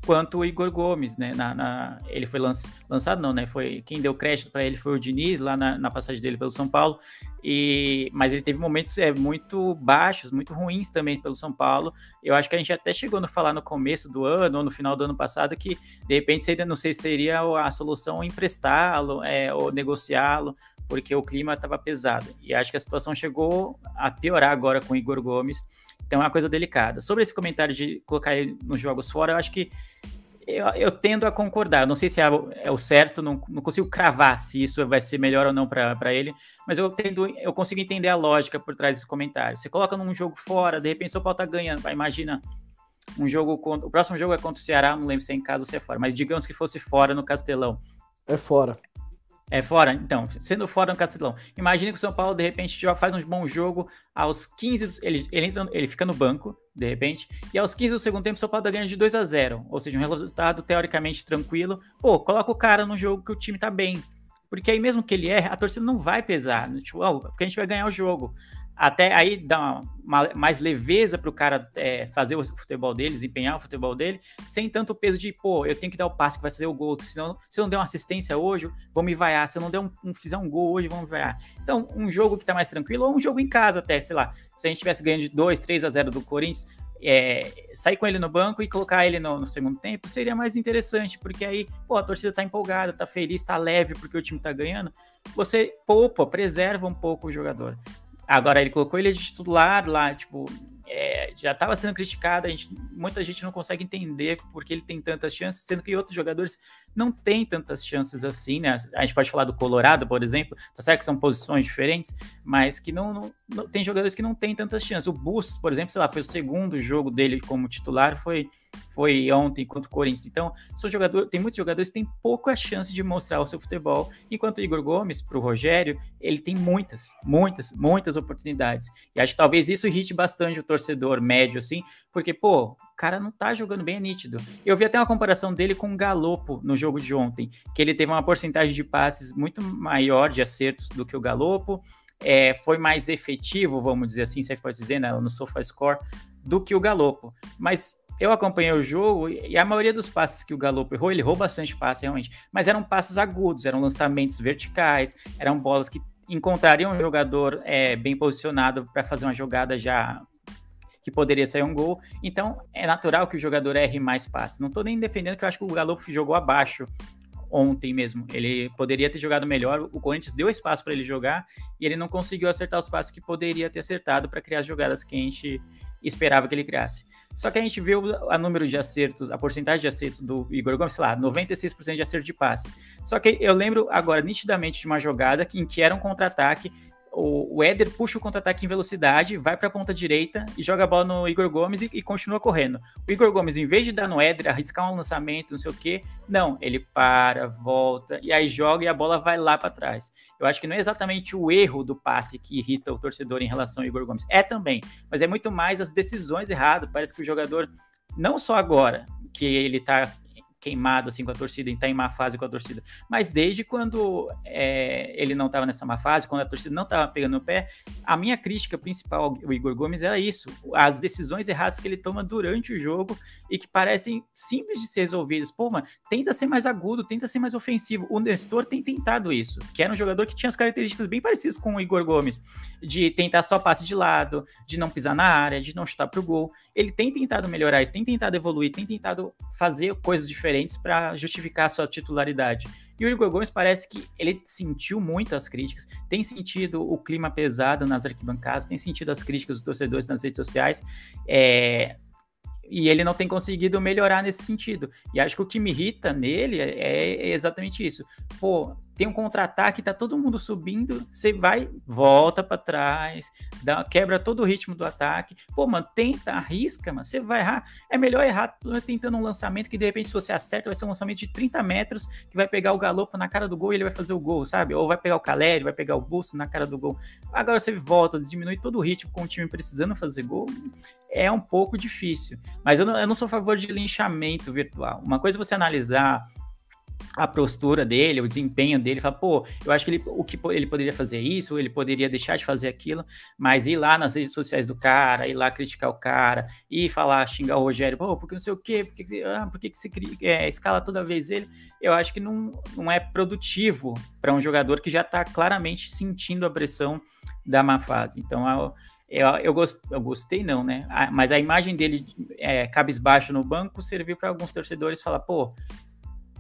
quanto o Igor Gomes, né? Na, na ele foi lanç, lançado, não, né? Foi quem deu crédito para ele foi o Diniz lá na, na, passagem dele pelo São Paulo. E mas ele teve momentos é, muito baixos, muito ruins também pelo São Paulo. Eu acho que a gente até chegou a falar no começo do ano ou no final do ano passado que de repente seria, não sei, seria a solução emprestá-lo é, ou negociá-lo, porque o clima estava pesado. E acho que a situação chegou a piorar agora com o Igor Gomes. Então é uma coisa delicada. Sobre esse comentário de colocar ele nos jogos fora, eu acho que eu, eu tendo a concordar. Eu não sei se é, é o certo, não, não, consigo cravar se isso vai ser melhor ou não para ele, mas eu tendo, eu consigo entender a lógica por trás desse comentário. Você coloca num jogo fora, de repente o São tá ganhando, vai, imagina um jogo contra, o próximo jogo é contra o Ceará, não lembro se é em casa ou se é fora, mas digamos que fosse fora no Castelão. É fora. É fora? Então, sendo fora no Castelão. Imagina que o São Paulo, de repente, faz um bom jogo. Aos 15, ele, ele, entra, ele fica no banco, de repente. E aos 15 do segundo tempo, o São Paulo tá ganhando de 2 a 0 Ou seja, um resultado teoricamente tranquilo. Pô, coloca o cara no jogo que o time tá bem. Porque aí, mesmo que ele erre, a torcida não vai pesar. Tipo, oh, porque a gente vai ganhar o jogo até aí dá uma, uma, mais leveza para o cara é, fazer o futebol dele, desempenhar o futebol dele, sem tanto peso de, pô, eu tenho que dar o passe que vai fazer o gol, senão, se eu não der uma assistência hoje, vão me vaiar, se eu não der um, um fizer um gol hoje, vão me vaiar. Então, um jogo que está mais tranquilo, ou um jogo em casa até, sei lá, se a gente tivesse ganho de 2, 3 a 0 do Corinthians, é, sair com ele no banco e colocar ele no, no, segundo tempo seria mais interessante, porque aí, pô, a torcida tá empolgada, tá feliz, tá leve porque o time tá ganhando. Você poupa, preserva um pouco o jogador. Agora ele colocou ele de titular lá, tipo, é, já estava sendo criticado, a gente, muita gente não consegue entender porque ele tem tantas chances, sendo que outros jogadores não têm tantas chances assim, né? A gente pode falar do Colorado, por exemplo, tá certo que são posições diferentes, mas que não, não, não tem jogadores que não têm tantas chances. O Bustos, por exemplo, sei lá, foi o segundo jogo dele como titular, foi foi ontem contra o Corinthians. Então, são jogador, tem muitos jogadores que têm pouca chance de mostrar o seu futebol, enquanto o Igor Gomes, para o Rogério, ele tem muitas, muitas, muitas oportunidades. E acho que talvez isso irrite bastante o torcedor médio, assim, porque, pô, cara não tá jogando bem, é nítido. Eu vi até uma comparação dele com o Galopo no jogo de ontem, que ele teve uma porcentagem de passes muito maior de acertos do que o Galopo, é, foi mais efetivo, vamos dizer assim, se é que pode dizer, né, no SofaScore, do que o Galopo. Mas eu acompanhei o jogo e a maioria dos passes que o Galo errou, ele errou bastante passe realmente, mas eram passes agudos, eram lançamentos verticais, eram bolas que encontrariam um jogador é, bem posicionado para fazer uma jogada já que poderia sair um gol. Então é natural que o jogador erre mais passes. Não estou nem defendendo que eu acho que o Galo jogou abaixo ontem mesmo. Ele poderia ter jogado melhor. O Corinthians deu espaço para ele jogar e ele não conseguiu acertar os passes que poderia ter acertado para criar as jogadas que a gente esperava que ele criasse. Só que a gente viu a número de acertos, a porcentagem de acertos do Igor Gomes, sei lá, 96% de acerto de passe. Só que eu lembro agora nitidamente de uma jogada em que era um contra-ataque o, o Éder puxa o contra-ataque em velocidade, vai para a ponta direita e joga a bola no Igor Gomes e, e, continua correndo. O Igor Gomes, em vez de dar no Éder, arriscar um lançamento, não sei o quê, não, ele para, volta e aí joga e a bola vai lá para trás. Eu acho que não é exatamente o erro do passe que irrita o torcedor em relação ao Igor Gomes. É também, mas é muito mais as decisões erradas. Parece que o jogador, não só agora, que ele tá queimado assim com a torcida, em estar tá em má fase com a torcida. Mas desde quando é, ele não estava nessa má fase, quando a torcida não estava pegando no pé, a minha crítica principal ao Igor Gomes era isso: as decisões erradas que ele toma durante o jogo e que parecem simples de ser resolvidas. Pô, mano, tenta ser mais agudo, tenta ser mais ofensivo. O Nestor tem tentado isso, que era um jogador que tinha as características bem parecidas com o Igor Gomes, de tentar só passe de lado, de não pisar na área, de não chutar pro gol. Ele tem tentado melhorar isso, tem tentado evoluir, tem tentado fazer coisas diferentes diferentes para justificar sua titularidade. E o Igor Gomes parece que ele sentiu muito as críticas, tem sentido o clima pesado nas arquibancadas, tem sentido as críticas dos torcedores nas redes sociais. É, e ele não tem conseguido melhorar nesse sentido. E acho que o que me irrita nele é, é exatamente isso. Pô, tem um contra-ataque, tá todo mundo subindo, você vai, volta para trás, dá, quebra todo o ritmo do ataque. Pô, mano, tenta, arrisca, mano, você vai errar. É melhor errar tentando um lançamento que de repente, se você acerta, vai ser um lançamento de 30 metros que vai pegar o Galopo na cara do gol e ele vai fazer o gol, sabe? Ou vai pegar o Caleri, vai pegar o Busto na cara do gol. Agora você volta, diminui todo o ritmo com o time precisando fazer gol. É um pouco difícil. Mas eu não, eu não sou a favor de linchamento virtual. Uma coisa é você analisar a postura dele, o desempenho dele, fala, pô, eu acho que ele, o que ele poderia fazer isso, ele poderia deixar de fazer aquilo, mas ir lá nas redes sociais do cara, ir lá criticar o cara, e falar, xingar o Rogério, pô, porque não sei o quê, por que, ah, por que, se é, escala toda vez ele, eu acho que não, não é produtivo para um jogador que já está claramente sentindo a pressão da má fase. Então, eu, eu, eu, gost, eu gostei, não, né? mas a imagem dele é, cabisbaixo no banco serviu para alguns torcedores falar, pô,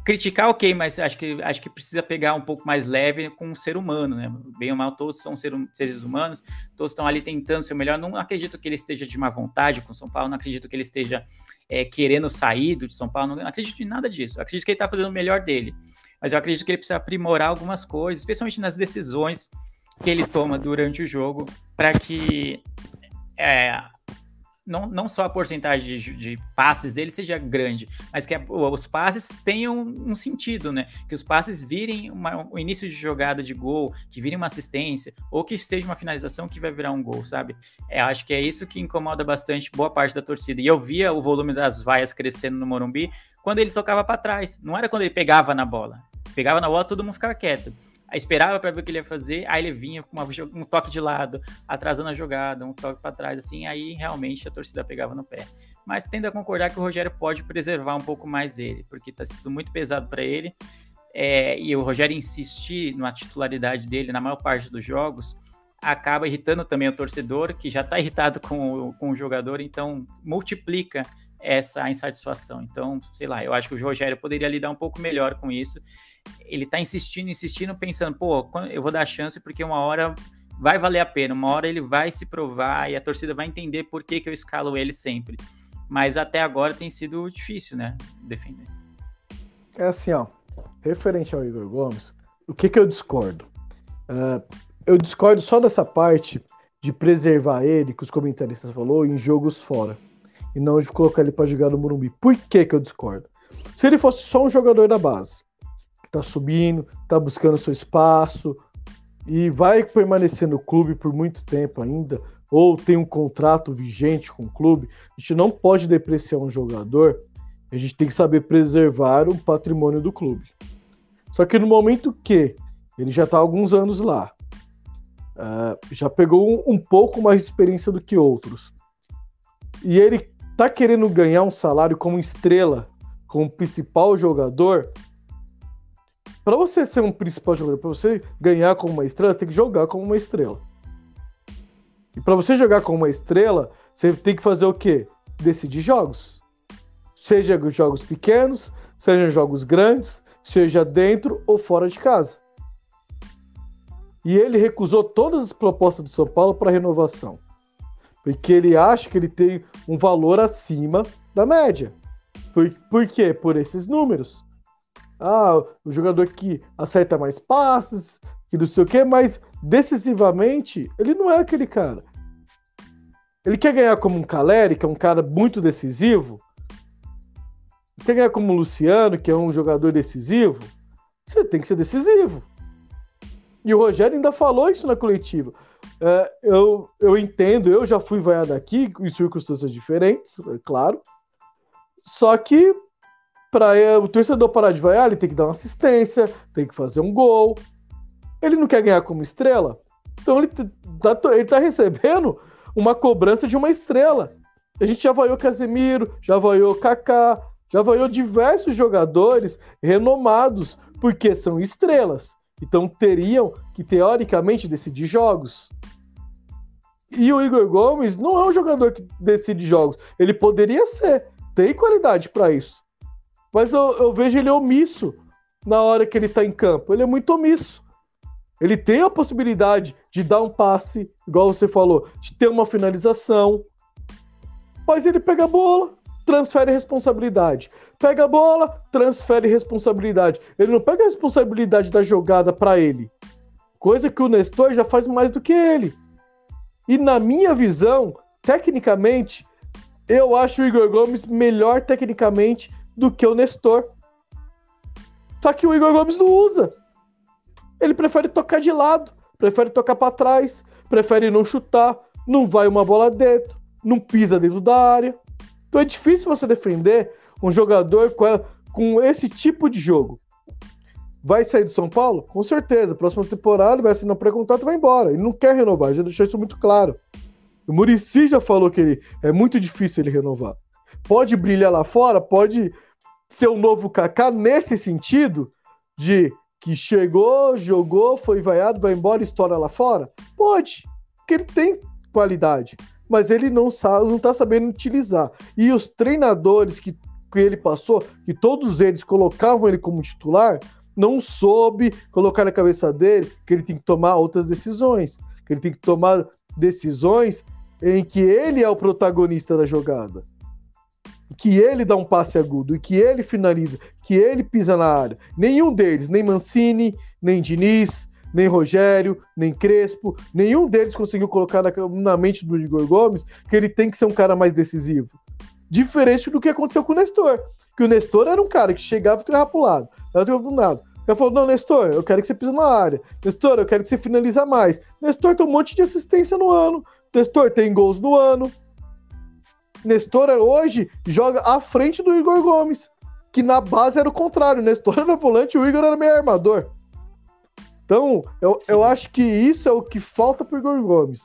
criticar, ok, mas acho que, acho que precisa pegar um pouco mais leve com o ser humano, né? Bem ou mal, todos são ser, seres humanos, todos estão ali tentando ser o melhor. Não acredito que ele esteja de má vontade com São Paulo, não acredito que ele esteja é, querendo sair do de São Paulo, não acredito em nada disso. Acredito que ele está fazendo o melhor dele, mas eu acredito que ele precisa aprimorar algumas coisas, especialmente nas decisões que ele toma durante o jogo, para que é, não, não só a porcentagem de, de, passes dele seja grande, mas que a, os passes tenham um sentido, né? Que os passes virem uma, o início de jogada de gol, que virem uma assistência, ou que seja uma finalização que vai virar um gol, sabe? É, acho que é isso que incomoda bastante boa parte da torcida. E eu via o volume das vaias crescendo no Morumbi quando ele tocava para trás, não era quando ele pegava na bola. Pegava na bola, todo mundo ficava quieto. Esperava para ver o que ele ia fazer, aí ele vinha com uma, um toque de lado, atrasando a jogada, um toque para trás, assim, aí realmente a torcida pegava no pé. Mas tendo a concordar que o Rogério pode preservar um pouco mais ele, porque está sendo muito pesado para ele. É, e o Rogério insistir na titularidade dele na maior parte dos jogos, acaba irritando também o torcedor, que já está irritado com, com o jogador, então multiplica essa insatisfação. Então, sei lá, eu acho que o Rogério poderia lidar um pouco melhor com isso ele tá insistindo, insistindo, pensando, pô, eu vou dar chance porque uma hora vai valer a pena, uma hora ele vai se provar e a torcida vai entender por que, que eu escalo ele sempre. Mas até agora tem sido difícil, né, defender. É assim, ó, referente ao Igor Gomes, o que que eu discordo? Uh, eu discordo só dessa parte de preservar ele, que os comentaristas falou, em jogos fora. E não de colocar ele para jogar no Morumbi. Por que que eu discordo? Se ele fosse só um jogador da base, tá subindo, tá buscando seu espaço e vai permanecer no clube por muito tempo ainda, ou tem um contrato vigente com o clube, a gente não pode depreciar um jogador, a gente tem que saber preservar o patrimônio do clube. Só que no momento que ele já está há alguns anos lá, uh, já pegou um, um, pouco mais de experiência do que outros, e ele tá querendo ganhar um salário como estrela, como principal jogador, para você ser um principal jogador, para você ganhar como uma estrela, você tem que jogar como uma estrela. E para você jogar como uma estrela, você tem que fazer o quê? Decidir jogos. Seja jogos pequenos, seja jogos grandes, seja dentro ou fora de casa. E ele recusou todas as propostas do São Paulo para renovação. Porque ele acha que ele tem um valor acima da média. Por, por quê? Por esses números. Ah, o jogador que acerta mais passes, que não sei o quê, mas decisivamente, ele não é aquele cara. Ele quer ganhar como um Caleri, que é um cara muito decisivo. Quer ganhar como o Luciano, que é um jogador decisivo. Você tem que ser decisivo. E o Rogério ainda falou isso na coletiva. É, eu, eu entendo, eu já fui vaiado aqui em circunstâncias diferentes, é claro. Só que para o torcedor parar de vaiar, ele tem que dar uma assistência, tem que fazer um gol. Ele não quer ganhar como estrela, então ele tá, ele tá recebendo uma cobrança de uma estrela. A gente já vaiou Casemiro, já vaiou Kaká, já vaiou diversos jogadores renomados, porque são estrelas. Então teriam que, teoricamente, decidir jogos. E o Igor Gomes não é um jogador que decide jogos. Ele poderia ser, tem qualidade para isso. Mas eu, eu, vejo ele omisso na hora que ele tá em campo. Ele é muito omisso. Ele tem a possibilidade de dar um passe, igual você falou, de ter uma finalização. Mas ele pega a bola, transfere responsabilidade. Pega a bola, transfere responsabilidade. Ele não pega a responsabilidade da jogada para ele. Coisa que o Nestor já faz mais do que ele. E na minha visão, tecnicamente, eu acho o Igor Gomes melhor tecnicamente do que o Nestor. Só que o Igor Gomes não usa. Ele prefere tocar de lado, prefere tocar para trás, prefere não chutar, não vai uma bola dentro, não pisa dentro da área. Então é difícil você defender um jogador com, com esse tipo de jogo. Vai sair do São Paulo? Com certeza. Próxima temporada vai assinar pré-contrato e vai embora. Ele não quer renovar, já deixou isso muito claro. O Murici já falou que ele, é muito difícil ele renovar. Pode brilhar lá fora, pode ser novo Kaká nesse sentido de que chegou, jogou, foi vaiado, vai embora estoura lá fora? Pode, porque ele tem qualidade, mas ele não sabe, não tá sabendo utilizar. E os treinadores que, que ele passou, que todos eles colocavam ele como titular, não soube colocar na cabeça dele que ele tem que tomar outras decisões, que ele tem que tomar decisões em que ele é o protagonista da jogada que ele dá um passe agudo e que ele finaliza, que ele pisa na área. Nenhum deles, nem Mancini, nem Diniz, nem Rogério, nem Crespo, nenhum deles conseguiu colocar na, na mente do Igor Gomes que ele tem que ser um cara mais decisivo. Diferente do que aconteceu com o Nestor. Que o Nestor era um cara que chegava e ficava pro lado. Ela pro lado. Ela falou: Não, Nestor, eu quero que você pise na área. Nestor, eu quero que você finaliza mais. Nestor tem um monte de assistência no ano. Nestor tem gols no ano. Nestor hoje joga à frente do Igor Gomes, que na base era o contrário. Nestor era volante e o Igor era meio armador. Então, eu, eu acho que isso é o que falta pro Igor Gomes.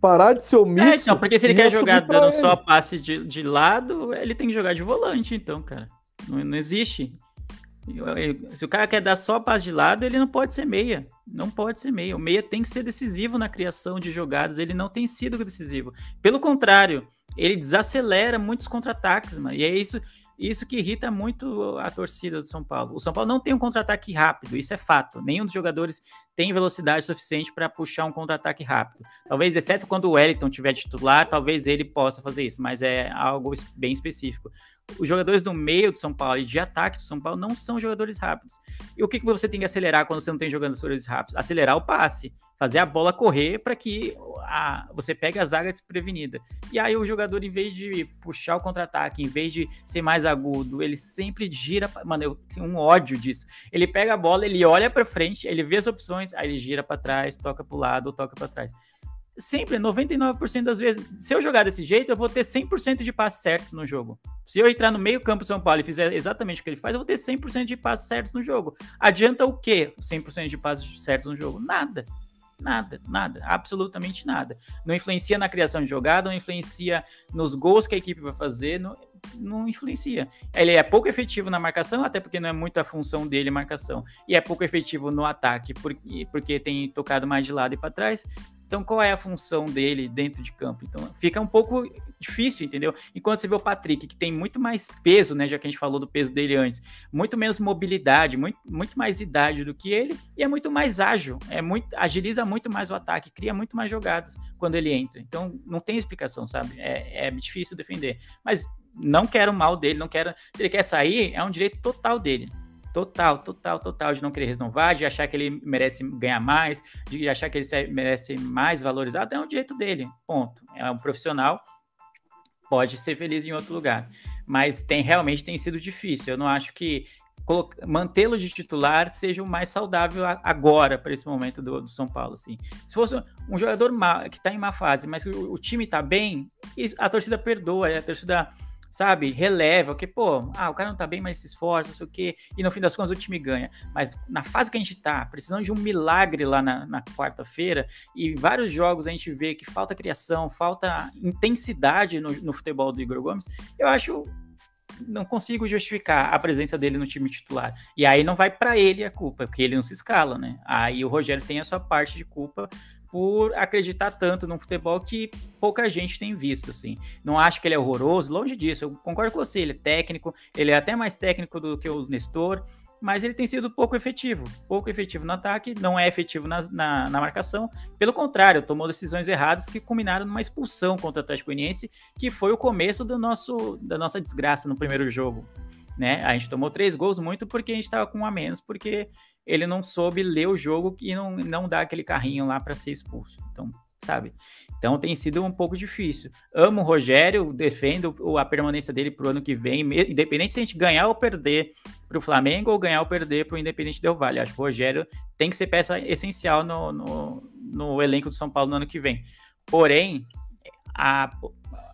Parar de ser omisso. É, então, porque se ele quer jogar dando ele. só passe de, de lado, ele tem que jogar de volante, então, cara. Não, não existe. Se o cara quer dar só passe de lado, ele não pode ser meia. Não pode ser meia. O meia tem que ser decisivo na criação de jogadas. Ele não tem sido decisivo. Pelo contrário, ele desacelera muitos contra-ataques, mano. E é isso, isso que irrita muito a torcida do São Paulo. O São Paulo não tem um contra-ataque rápido, isso é fato. Nenhum dos jogadores tem velocidade suficiente para puxar um contra-ataque rápido. Talvez, exceto quando o Wellington tiver titular, talvez ele possa fazer isso, mas é algo bem específico os jogadores do meio do São Paulo e de ataque do São Paulo não são jogadores rápidos. E o que, que você tem que acelerar quando você não tem jogadores rápidos? Acelerar o passe, fazer a bola correr para que a, você pegue a zaga desprevenida. E aí o jogador, em vez de puxar o contra-ataque, em vez de ser mais agudo, ele sempre gira. Mano, eu tenho um ódio disso. Ele pega a bola, ele olha para frente, ele vê as opções, aí ele gira para trás, toca para o lado ou toca para trás sempre, 99% das vezes, se eu jogar desse jeito, eu vou ter 100% de passes certos no jogo. Se eu entrar no meio campo do São Paulo e fizer exatamente o que ele faz, eu vou ter 100% de passes certos no jogo. Adianta o quê? 100% de passes certos no jogo? Nada. Nada, nada, absolutamente nada. Não influencia na criação de jogada, não influencia nos gols que a equipe vai fazer, não, não influencia. Ele é pouco efetivo na marcação, até porque não é muito a função dele marcação, e é pouco efetivo no ataque, porque, porque tem tocado mais de lado e para trás. Então, qual é a função dele dentro de campo? Então, fica um pouco difícil, entendeu? Enquanto você vê o Patrick, que tem muito mais peso, né? Já que a gente falou do peso dele antes, muito menos mobilidade, muito, muito mais idade do que ele, e é muito mais ágil, é muito, agiliza muito mais o ataque, cria muito mais jogadas quando ele entra. Então, não tem explicação, sabe? É, é difícil defender. Mas não quero mal dele, não quero. Se ele quer sair, é um direito total dele. Total, total, total, de não querer renovar, de achar que ele merece ganhar mais, de achar que ele merece mais valorizado, é um direito dele. Ponto. É um profissional, pode ser feliz em outro lugar. Mas tem realmente tem sido difícil. Eu não acho que mantê-lo de titular seja o mais saudável agora para esse momento do, do, São Paulo. Assim. Se fosse um jogador que está em má fase, mas o, o time está bem, a torcida perdoa, a torcida sabe, releva, que, pô, ah, o cara não tá bem, mas se esforça, não sei o quê, e no fim das contas o time ganha. Mas na fase que a gente tá, precisando de um milagre lá na, na quarta-feira, e vários jogos a gente vê que falta criação, falta intensidade no, no futebol do Igor Gomes, eu acho não consigo justificar a presença dele no time titular. E aí não vai para ele a culpa, porque ele não se escala, né? Aí o Rogério tem a sua parte de culpa por acreditar tanto no futebol que pouca gente tem visto, assim. Não acho que ele é horroroso, longe disso, eu concordo com você, ele é técnico, ele é até mais técnico do que o Nestor, mas ele tem sido pouco efetivo, pouco efetivo no ataque, não é efetivo na, na, na marcação, pelo contrário, tomou decisões erradas que culminaram numa expulsão contra o Atlético Goianiense, que foi o começo do nosso, da nossa desgraça no primeiro jogo, né? A gente tomou três gols muito porque a gente estava com um a menos, porque ele não soube ler o jogo e não, não dá aquele carrinho lá para ser expulso. Então, sabe? Então tem sido um pouco difícil. Amo o Rogério, defendo a permanência dele para o ano que vem, independente se a gente ganhar ou perder para o Flamengo ou ganhar ou perder para o Independente Del Vale. Acho que o Rogério tem que ser peça essencial no, no, no elenco do São Paulo no ano que vem. Porém, a,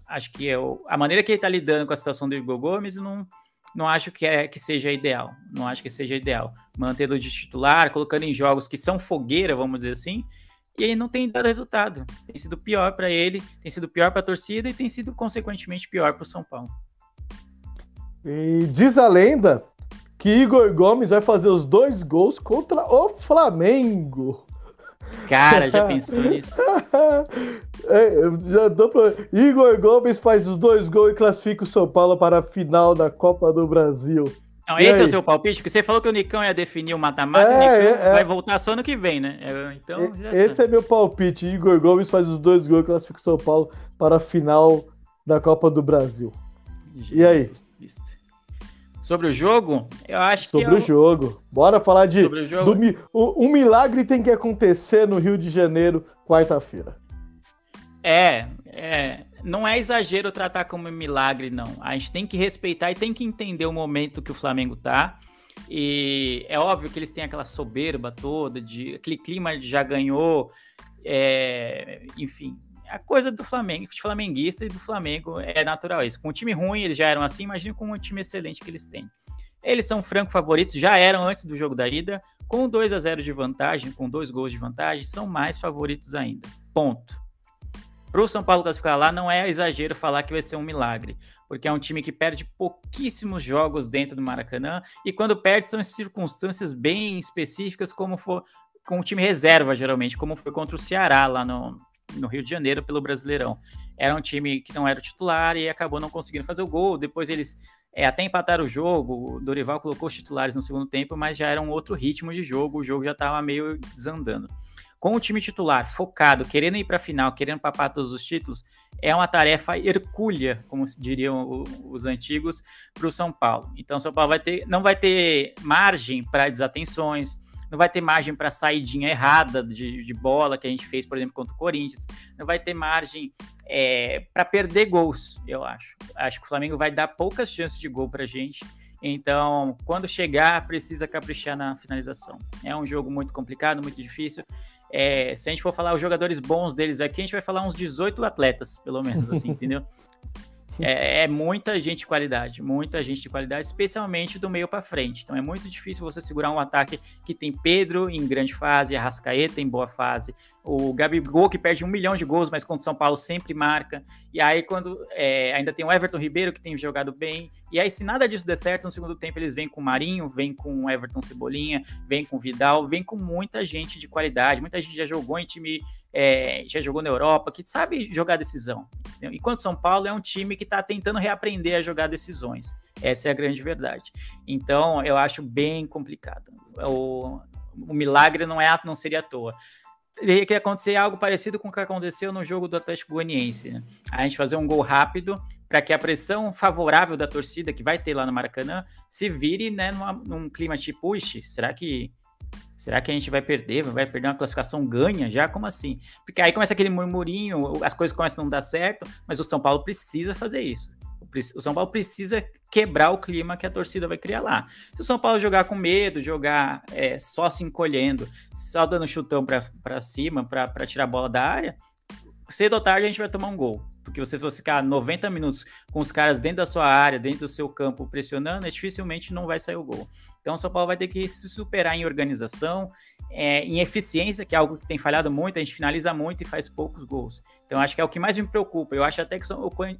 acho que é o, a maneira que ele está lidando com a situação do Igor Gomes não não acho que, é, que seja ideal. Não acho que seja ideal. Mantê-lo de titular, colocando em jogos que são fogueira, vamos dizer assim, e aí não tem dado resultado. Tem sido pior para ele, tem sido pior para a torcida e tem sido, consequentemente, pior para o São Paulo. E diz a lenda que Igor Gomes vai fazer os dois gols contra o Flamengo. Cara, já pensou nisso? é, já dou pra... Igor Gomes faz os dois gols e classifica o São Paulo para a final da Copa do Brasil. Não, e esse aí? é o seu palpite? Porque você falou que o Nicão ia definir o mata-mata, é, o Nicão é, vai voltar só ano que vem, né? É, então, esse sabe. é meu palpite. Igor Gomes faz os dois gols e classifica o São Paulo para a final da Copa do Brasil. Jesus e aí? Sobre o jogo, eu acho Sobre que. Sobre o jogo. Bora falar de. Sobre o jogo. Do, um milagre tem que acontecer no Rio de Janeiro, quarta-feira. É, é. Não é exagero tratar como milagre, não. A gente tem que respeitar e tem que entender o momento que o Flamengo tá. E é óbvio que eles têm aquela soberba toda, de aquele clima de já ganhou. É, enfim, a coisa do Flamengo, de flamenguista e do Flamengo é natural isso. Com um time ruim, eles já eram assim, imagina com um time excelente que eles têm. Eles são franco favoritos, já eram antes do jogo da ida, com 2 a 0 de vantagem, com dois gols de vantagem, são mais favoritos ainda. Ponto. Para o São Paulo classificar lá, não é exagero falar que vai ser um milagre, porque é um time que perde pouquíssimos jogos dentro do Maracanã, e quando perde são em circunstâncias bem específicas, como for com o time reserva, geralmente, como foi contra o Ceará lá no, no Rio de Janeiro pelo Brasileirão. Era um time que não era o titular e acabou não conseguindo fazer o gol. Depois eles é, até empataram o jogo. O Dorival colocou os titulares no segundo tempo, mas já era um outro ritmo de jogo. O jogo já estava meio desandando. Com o time titular focado, querendo ir para a final, querendo papar todos os títulos, é uma tarefa hercúlea, como diriam os antigos, para o São Paulo. Então, o São Paulo vai ter, não vai ter margem para desatenções, não vai ter margem para saidinha errada de, de, bola que a gente fez, por exemplo, contra o Corinthians, não vai ter margem é, para perder gols, eu acho. Acho que o Flamengo vai dar poucas chances de gol para a gente. Então, quando chegar, precisa caprichar na finalização. É um jogo muito complicado, muito difícil. É, se a gente for falar os jogadores bons deles aqui, a gente vai falar uns 18 atletas, pelo menos, assim, entendeu? É, é, muita gente de qualidade, muita gente de qualidade, especialmente do meio para frente. Então é muito difícil você segurar um ataque que tem Pedro em grande fase, Arrascaeta em boa fase, o Gabigol que perde um milhão de gols, mas contra o São Paulo sempre marca. E aí quando é, ainda tem o Everton Ribeiro que tem jogado bem, E aí, se nada disso der certo, no segundo tempo eles vêm com o Marinho, vêm com o Everton Cebolinha, vêm com o Vidal, vêm com muita gente de qualidade. Muita gente já jogou em time, é, já jogou na Europa, que sabe jogar decisão. Enquanto São Paulo é um time que está tentando reaprender a jogar decisões. Essa é a grande verdade. Então, eu acho bem complicado. O, o milagre não, é, não seria à toa teria que acontecer algo parecido com o que aconteceu no jogo do Atlético Goianiense. Né? A gente fazer um gol rápido para que a pressão favorável da torcida que vai ter lá no Maracanã se vire né, numa, num clima tipo, puxe, será que será que a gente vai perder? Vai perder uma classificação ganha já? Como assim? Porque aí começa aquele murmurinho, as coisas começam a não dar certo, mas o São Paulo precisa fazer isso. O São Paulo precisa quebrar o clima que a torcida vai criar lá. Se o São Paulo jogar com medo, jogar é, só se encolhendo, só dando chutão para cima, para tirar a bola da área, cedo ou tarde a gente vai tomar um gol. Porque você for ficar 90 minutos com os caras dentro da sua área, dentro do seu campo, pressionando, é, dificilmente não vai sair o gol. Então o São Paulo vai ter que se superar em organização, é, em eficiência, que é algo que tem falhado muito, a gente finaliza muito e faz poucos gols. Então acho que é o que mais me preocupa. Eu acho até que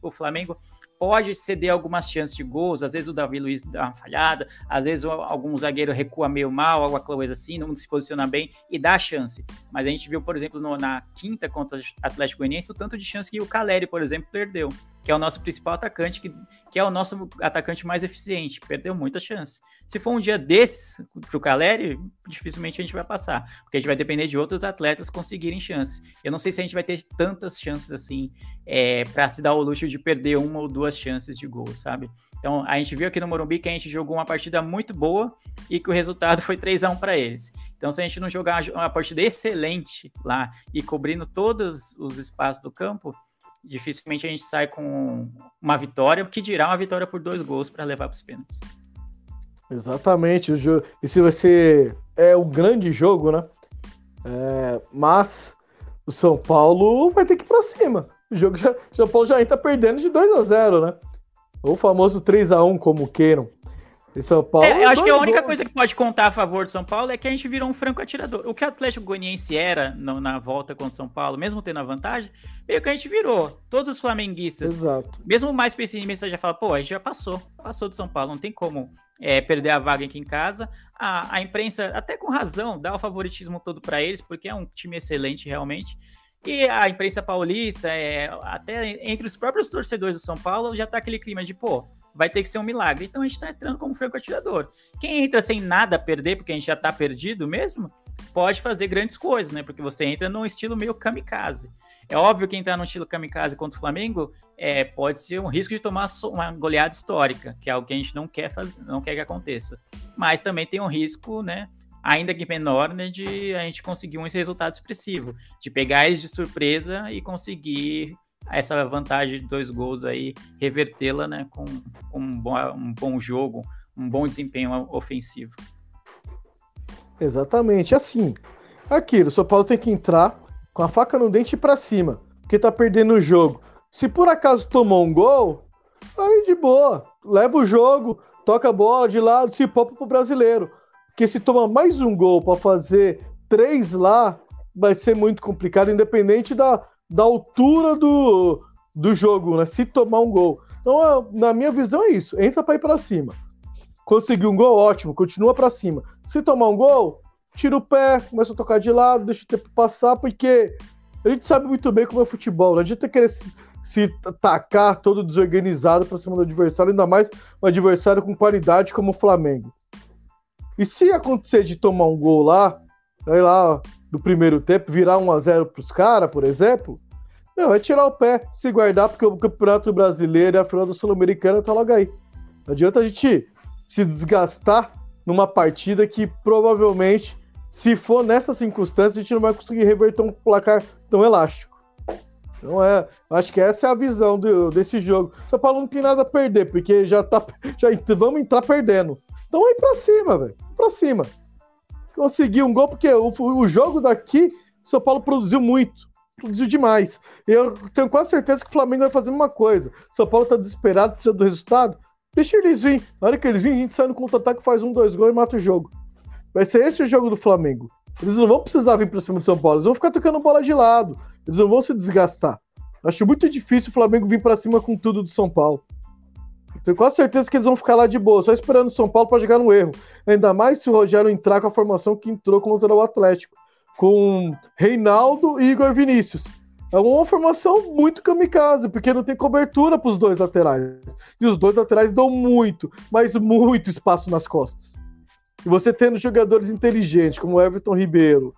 o Flamengo pode ceder algumas chances de gols, às vezes o Davi Luiz dá uma falhada, às vezes algum zagueiro recua meio mal, alguma coisa assim, não se posiciona bem e dá chance. Mas a gente viu, por exemplo, no, na quinta contra o Atlético Goianiense, o tanto de chance que o Caleri, por exemplo, perdeu, que é o nosso principal atacante, que, que é o nosso atacante mais eficiente, perdeu muita chance. Se for um dia desses para o Caleri, dificilmente a gente vai passar, porque a gente vai depender de outros atletas conseguirem chance. Eu não sei se a gente vai ter tantas chances assim é, para se dar o luxo de perder uma ou duas chances de gol, sabe? Então a gente viu aqui no Morumbi que a gente jogou uma partida muito boa e que o resultado foi 3 a 1 para eles. Então se a gente não jogar uma partida excelente lá e cobrindo todos os espaços do campo, dificilmente a gente sai com uma vitória, que dirá uma vitória por dois gols para levar para os pênaltis. Exatamente. Esse vai ser é um grande jogo, né? É, mas o São Paulo vai ter que ir para cima. O jogo já, o São Paulo já entra perdendo de 2 a 0 né? O famoso 3 a 1 como queiram. E São Paulo. É, eu acho que a única coisa que pode contar a favor do São Paulo é que a gente virou um franco atirador. O que o Atlético Goianiense era no, na volta contra o São Paulo, mesmo tendo a vantagem, meio que a gente virou. Todos os flamenguistas, Exato. mesmo o mais pessimista já fala, pô, a gente já passou, passou do São Paulo, não tem como é, perder a vaga aqui em casa. A, a imprensa, até com razão, dá o favoritismo todo para eles, porque é um time excelente realmente. E a imprensa paulista, é, até entre os próprios torcedores do São Paulo, já tá aquele clima de, pô, vai ter que ser um milagre. Então a gente tá entrando como franco atirador. Quem entra sem nada a perder, porque a gente já tá perdido mesmo, pode fazer grandes coisas, né? Porque você entra num estilo meio kamikaze. É óbvio que entrar no estilo kamikaze contra o Flamengo é, pode ser um risco de tomar uma goleada histórica, que é algo que a gente não quer, fazer, não quer que aconteça. Mas também tem um risco, né? Ainda que menor, né, de a gente conseguir um resultado expressivo, de pegar eles de surpresa e conseguir essa vantagem de dois gols aí, revertê-la né, com, com um, bom, um bom jogo, um bom desempenho ofensivo. Exatamente, assim. Aquilo, o São Paulo tem que entrar com a faca no dente para cima, porque tá perdendo o jogo. Se por acaso tomou um gol, aí de boa, leva o jogo, toca a bola de lado, se poupa pro brasileiro. Porque se tomar mais um gol para fazer três lá, vai ser muito complicado, independente da, da altura do, do jogo, né? Se tomar um gol. Então, na minha visão, é isso. Entra para ir para cima. Conseguiu um gol, ótimo, continua para cima. Se tomar um gol, tira o pé, começa a tocar de lado, deixa o tempo passar, porque a gente sabe muito bem como é futebol. Não adianta querer se, se atacar todo desorganizado para cima do adversário, ainda mais um adversário com qualidade como o Flamengo. E se acontecer de tomar um gol lá, sei lá, do primeiro tempo, virar 1 a 0 para os caras, por exemplo, não, vai tirar o pé, se guardar, porque o Campeonato Brasileiro e a final da Sul-Americana tá logo aí. Não adianta a gente se desgastar numa partida que provavelmente, se for nessa circunstância, a gente não vai conseguir reverter um placar tão elástico. Então é, acho que essa é a visão do, desse jogo. São Paulo não tem nada a perder, porque já tá, já vamos entrar perdendo. Então vai pra cima, velho, pra cima conseguir um gol, porque o, o jogo daqui, São Paulo produziu muito. Produziu demais. Eu tenho quase certeza que o Flamengo vai fazer uma coisa. São Paulo tá desesperado, precisa do resultado. Deixa eles vir. Na hora que eles virem, a gente sai no contra-ataque, faz um, dois gols e mata o jogo. Vai ser esse o jogo do Flamengo. Eles não vão precisar vir pra cima do São Paulo. Eles vão ficar tocando bola de lado. Eles não vão se desgastar. Acho muito difícil o Flamengo vir para cima com tudo do São Paulo. Tenho quase certeza que eles vão ficar lá de boa, só esperando o São Paulo para jogar no erro. Ainda mais se o Rogério entrar com a formação que entrou contra o Atlético, com Reinaldo e Igor Vinícius. É uma formação muito kamikaze, porque não tem cobertura para os dois laterais. E os dois laterais dão muito, mas muito espaço nas costas. E você tendo jogadores inteligentes, como Everton Ribeiro,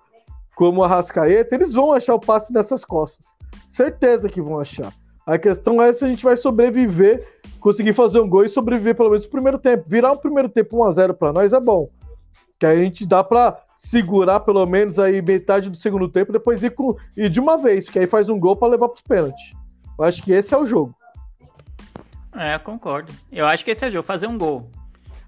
como o Arrascaeta, eles vão achar o passe nessas costas. Certeza que vão achar. A questão é se a gente vai sobreviver, conseguir fazer um gol e sobreviver pelo menos no primeiro tempo. Virar um primeiro tempo 1x0 para nós é bom. Que aí a gente dá para segurar pelo menos aí metade do segundo tempo, depois ir, com, ir de uma vez, que aí faz um gol para levar para os pênaltis. Eu acho que esse é o jogo. É, concordo. Eu acho que esse é o jogo, fazer um gol.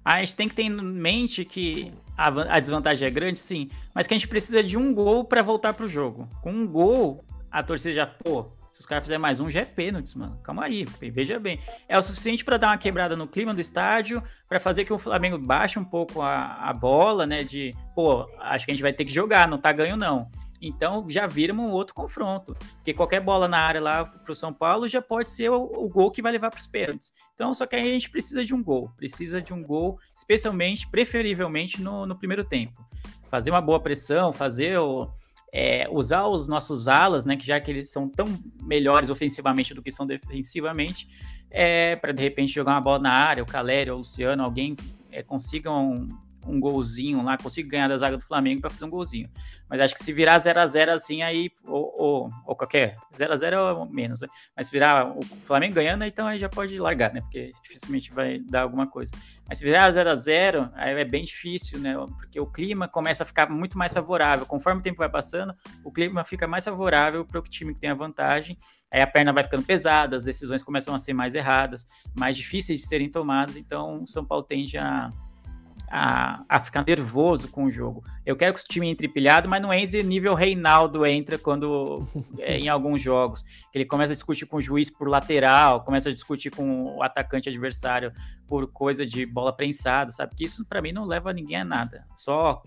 A gente tem que ter em mente que a, a desvantagem é grande, sim, mas que a gente precisa de um gol para voltar pro jogo. Com um gol, a torcida já, pô, se os caras fizerem mais um, já é pênalti, mano. Calma aí, veja bem. É o suficiente para dar uma quebrada no clima do estádio, para fazer que o Flamengo baixe um pouco a, a bola, né? De, pô, acho que a gente vai ter que jogar, não tá ganho não. Então já vira um outro confronto. Porque qualquer bola na área lá pro São Paulo já pode ser o, o gol que vai levar para os pênaltis. Então, só que aí a gente precisa de um gol. Precisa de um gol, especialmente, preferivelmente no, no primeiro tempo. Fazer uma boa pressão, fazer o é, usar os nossos alas, né, que já que eles são tão melhores ofensivamente do que são defensivamente, é, para de repente jogar uma bola na área, o Calério, o Luciano, alguém é, consigam um golzinho lá, consigo ganhar da zaga do Flamengo para fazer um golzinho. Mas acho que se virar 0 a 0 assim, aí, ou, ou, ou qualquer 0 a 0 é menos, né? mas se virar o Flamengo ganhando, então aí já pode largar, né? Porque dificilmente vai dar alguma coisa. Mas se virar 0 a 0 aí é bem difícil, né? Porque o clima começa a ficar muito mais favorável. Conforme o tempo vai passando, o clima fica mais favorável para o time que tem a vantagem. Aí a perna vai ficando pesada, as decisões começam a ser mais erradas, mais difíceis de serem tomadas. Então, o São Paulo tende a a, a ficar nervoso com o jogo. Eu quero que o time entre pilhado, mas não entre nível Reinaldo entra quando é, em alguns jogos. Ele começa a discutir com o juiz por lateral, começa a discutir com o atacante adversário por coisa de bola prensada, sabe? Que isso para mim não leva ninguém a nada. Só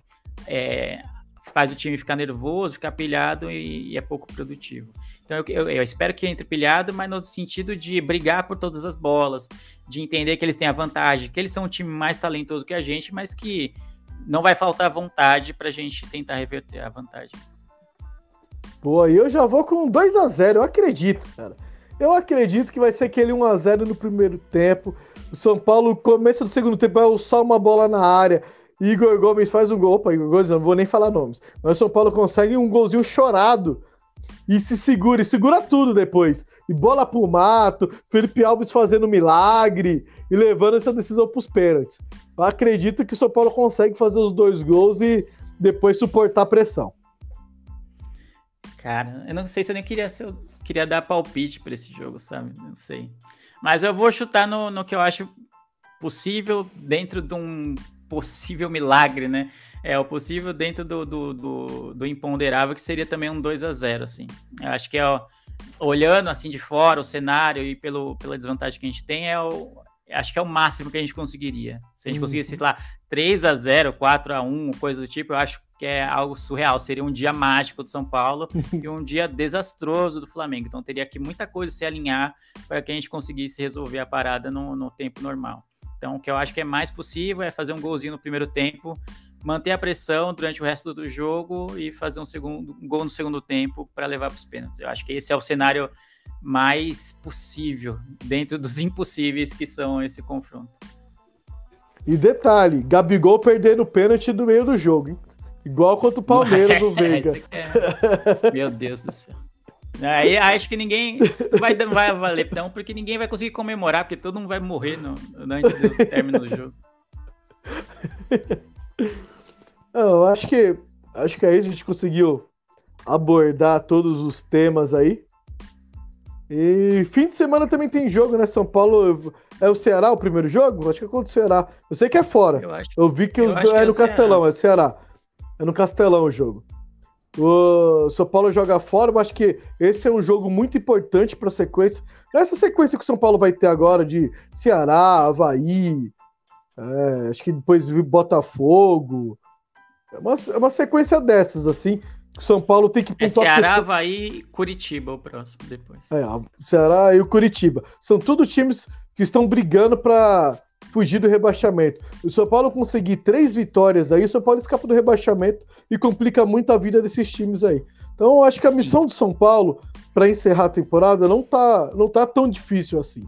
é, faz o time ficar nervoso, ficar pilhado e, e é pouco produtivo. Então eu, eu, eu, espero que entre pilhado, mas no sentido de brigar por todas as bolas, de entender que eles têm a vantagem, que eles são um time mais talentoso que a gente, mas que não vai faltar vontade para a gente tentar reverter a vantagem. Pô, eu já vou com 2 a 0 eu acredito, cara. Eu acredito que vai ser aquele 1 a 0 no primeiro tempo. O São Paulo, começo do segundo tempo, vai alçar uma bola na área. Igor Gomes faz um gol. Opa, Igor Gomes, não vou nem falar nomes. Mas o São Paulo consegue um golzinho chorado. E se segura, e segura tudo depois. E bola pro mato, Felipe Alves fazendo milagre e levando essa decisão pros pênaltis. Eu acredito que o São Paulo consegue fazer os dois gols e depois suportar a pressão. Cara, eu não sei se eu nem queria, se eu queria dar palpite para esse jogo, sabe? Não sei. Mas eu vou chutar no, no que eu acho possível dentro de um possível milagre, né? É o possível dentro do, do, do, do imponderável, que seria também um 2 a 0 assim. Eu acho que é, ó, olhando assim de fora o cenário e pelo, pela desvantagem que a gente tem, é o, acho que é o máximo que a gente conseguiria. Se a gente uhum. conseguisse, sei lá, 3 a 0 4 a 1 coisa do tipo, eu acho que é algo surreal. Seria um dia mágico do São Paulo e um dia desastroso do Flamengo. Então teria que muita coisa se alinhar para que a gente conseguisse resolver a parada no, no tempo normal. Então, o que eu acho que é mais possível é fazer um golzinho no primeiro tempo, manter a pressão durante o resto do jogo e fazer um, segundo, um gol no segundo tempo para levar para os pênaltis. Eu acho que esse é o cenário mais possível dentro dos impossíveis que são esse confronto. E detalhe, Gabigol perdendo o pênalti no meio do jogo, hein? Igual contra o Palmeiras, o Veiga. É... Meu Deus do céu. Aí acho que ninguém vai, vai valer, não, porque ninguém vai conseguir comemorar, porque todo mundo vai morrer no, antes do término do jogo. Eu acho que acho que aí a gente conseguiu abordar todos os temas aí. E fim de semana também tem jogo, né? São Paulo é o Ceará o primeiro jogo? Acho que é contra o Ceará. Eu sei que é fora. Eu, acho, eu vi que eu os, é, é no Castelão, Ceará. é Ceará. É no Castelão o jogo. O São Paulo joga fora, mas acho que esse é um jogo muito importante para a sequência. Essa sequência que o São Paulo vai ter agora de Ceará, Havaí, é, acho que depois Botafogo. É uma, é uma sequência dessas, assim. O São Paulo tem que É Ceará, que... Havaí Curitiba o próximo depois. É, Ceará e o Curitiba. São tudo times que estão brigando para fugir do rebaixamento. O São Paulo conseguir três vitórias aí, o São Paulo escapa do rebaixamento e complica muito a vida desses times aí. Então, eu acho que a missão do São Paulo para encerrar a temporada não tá, não tá tão difícil assim.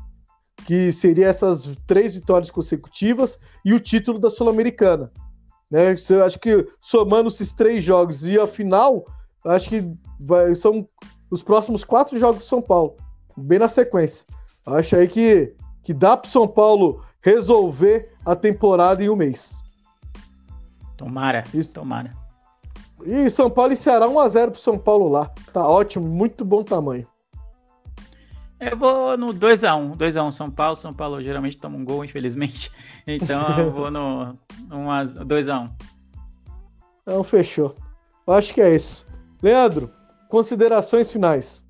Que seria essas três vitórias consecutivas e o título da Sul-Americana. Né? Eu acho que somando esses três jogos e a final, acho que vai, são os próximos quatro jogos do São Paulo, bem na sequência. Acho aí que, que dá para São Paulo resolver a temporada em um mês. Tomara, Isso. tomara. E São Paulo e Ceará 1x0 pro São Paulo lá. Tá ótimo, muito bom tamanho. Eu vou no 2x1. 2x1 São Paulo. São Paulo geralmente toma um gol, infelizmente. Então eu vou no 2x1. Então fechou. Eu acho que é isso. Leandro, considerações finais.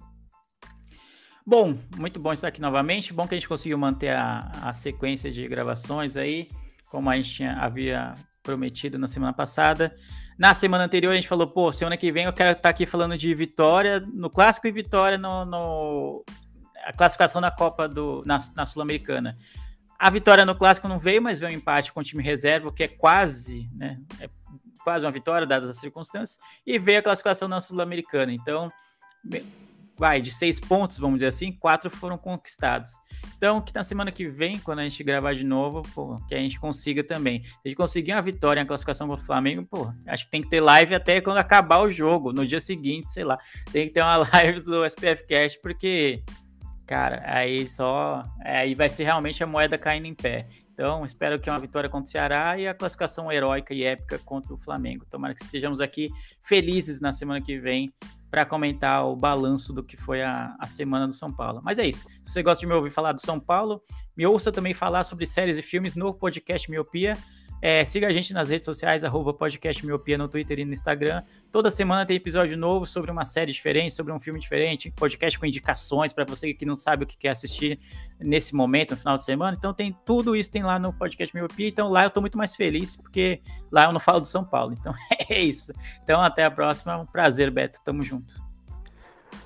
Bom, muito bom estar aqui novamente. Bom que a gente conseguiu manter a, a sequência de gravações aí, como a gente tinha, havia prometido na semana passada. Na semana anterior a gente falou, pô, semana que vem eu quero estar aqui falando de vitória no clássico e vitória no, no a classificação da Copa do na, na Sul-Americana. A vitória no clássico não veio, mas veio um empate com o time reserva, que é quase, né? É quase uma vitória, dadas as circunstâncias, e veio a classificação na Sul-Americana. Então, vai, de seis pontos, vamos dizer assim, quatro foram conquistados. Então, que na semana que vem, quando a gente gravar de novo, pô, que a gente consiga também. Se a gente conseguir uma vitória na classificação para o Flamengo, pô, acho que tem que ter live até quando acabar o jogo, no dia seguinte, sei lá. Tem que ter uma live do SPF Cash, porque, cara, aí só. Aí vai ser realmente a moeda caindo em pé. Então, espero que uma vitória contra o Ceará e a classificação heróica e épica contra o Flamengo. Tomara que estejamos aqui felizes na semana que vem para comentar o balanço do que foi a, a semana do São Paulo. Mas é isso. Se você gosta de me ouvir falar do São Paulo, me ouça também falar sobre séries e filmes no podcast Miopia. É, siga a gente nas redes sociais, arroba no Twitter e no Instagram. Toda semana tem episódio novo sobre uma série diferente, sobre um filme diferente, podcast com indicações para você que não sabe o que quer assistir nesse momento, no final de semana. Então tem tudo isso tem lá no podcast Miopia. Então lá eu estou muito mais feliz, porque lá eu não falo do São Paulo. Então é isso. Então até a próxima. Um prazer, Beto. Tamo junto.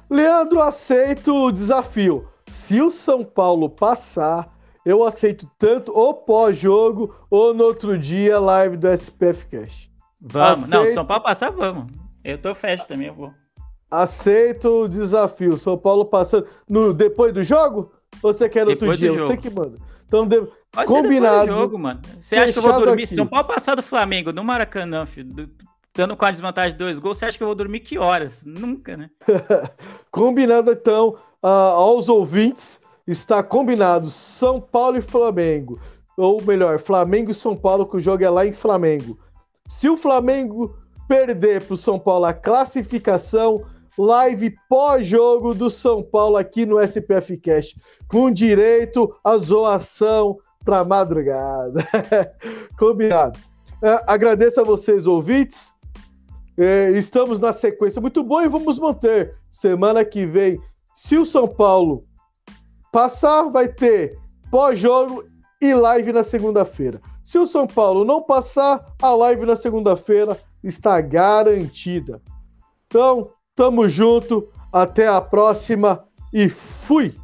Leandro, aceito o desafio. Se o São Paulo passar eu aceito tanto o pós-jogo ou no outro dia live do SPF Cash. Vamos, aceito... não, São Paulo passar, vamos. Eu tô fecho também, eu vou. Aceito o desafio. São Paulo passando no depois do jogo? Ou você quer outro depois dia? Você que manda. Então, de... combinado. Do jogo, mano. Você acha que eu vou dormir? Aqui. São Paulo passar do Flamengo no Maracanã, filho, dando com a desvantagem de dois gols, você acha que eu vou dormir que horas? Nunca, né? combinado, então, uh, aos ouvintes está combinado São Paulo e Flamengo. Ou melhor, Flamengo e São Paulo, que o jogo é lá em Flamengo. Se o Flamengo perder para o São Paulo a classificação, live pós-jogo do São Paulo aqui no SPF Cash, com direito à zoação para madrugada. Combinado. É, agradeço a vocês, ouvintes. É, estamos na sequência muito boa e vamos manter. Semana que vem, se o São Paulo Passar vai ter pós-jogo e live na segunda-feira. Se o São Paulo não passar, a live na segunda-feira está garantida. Então, tamo junto, até a próxima e fui!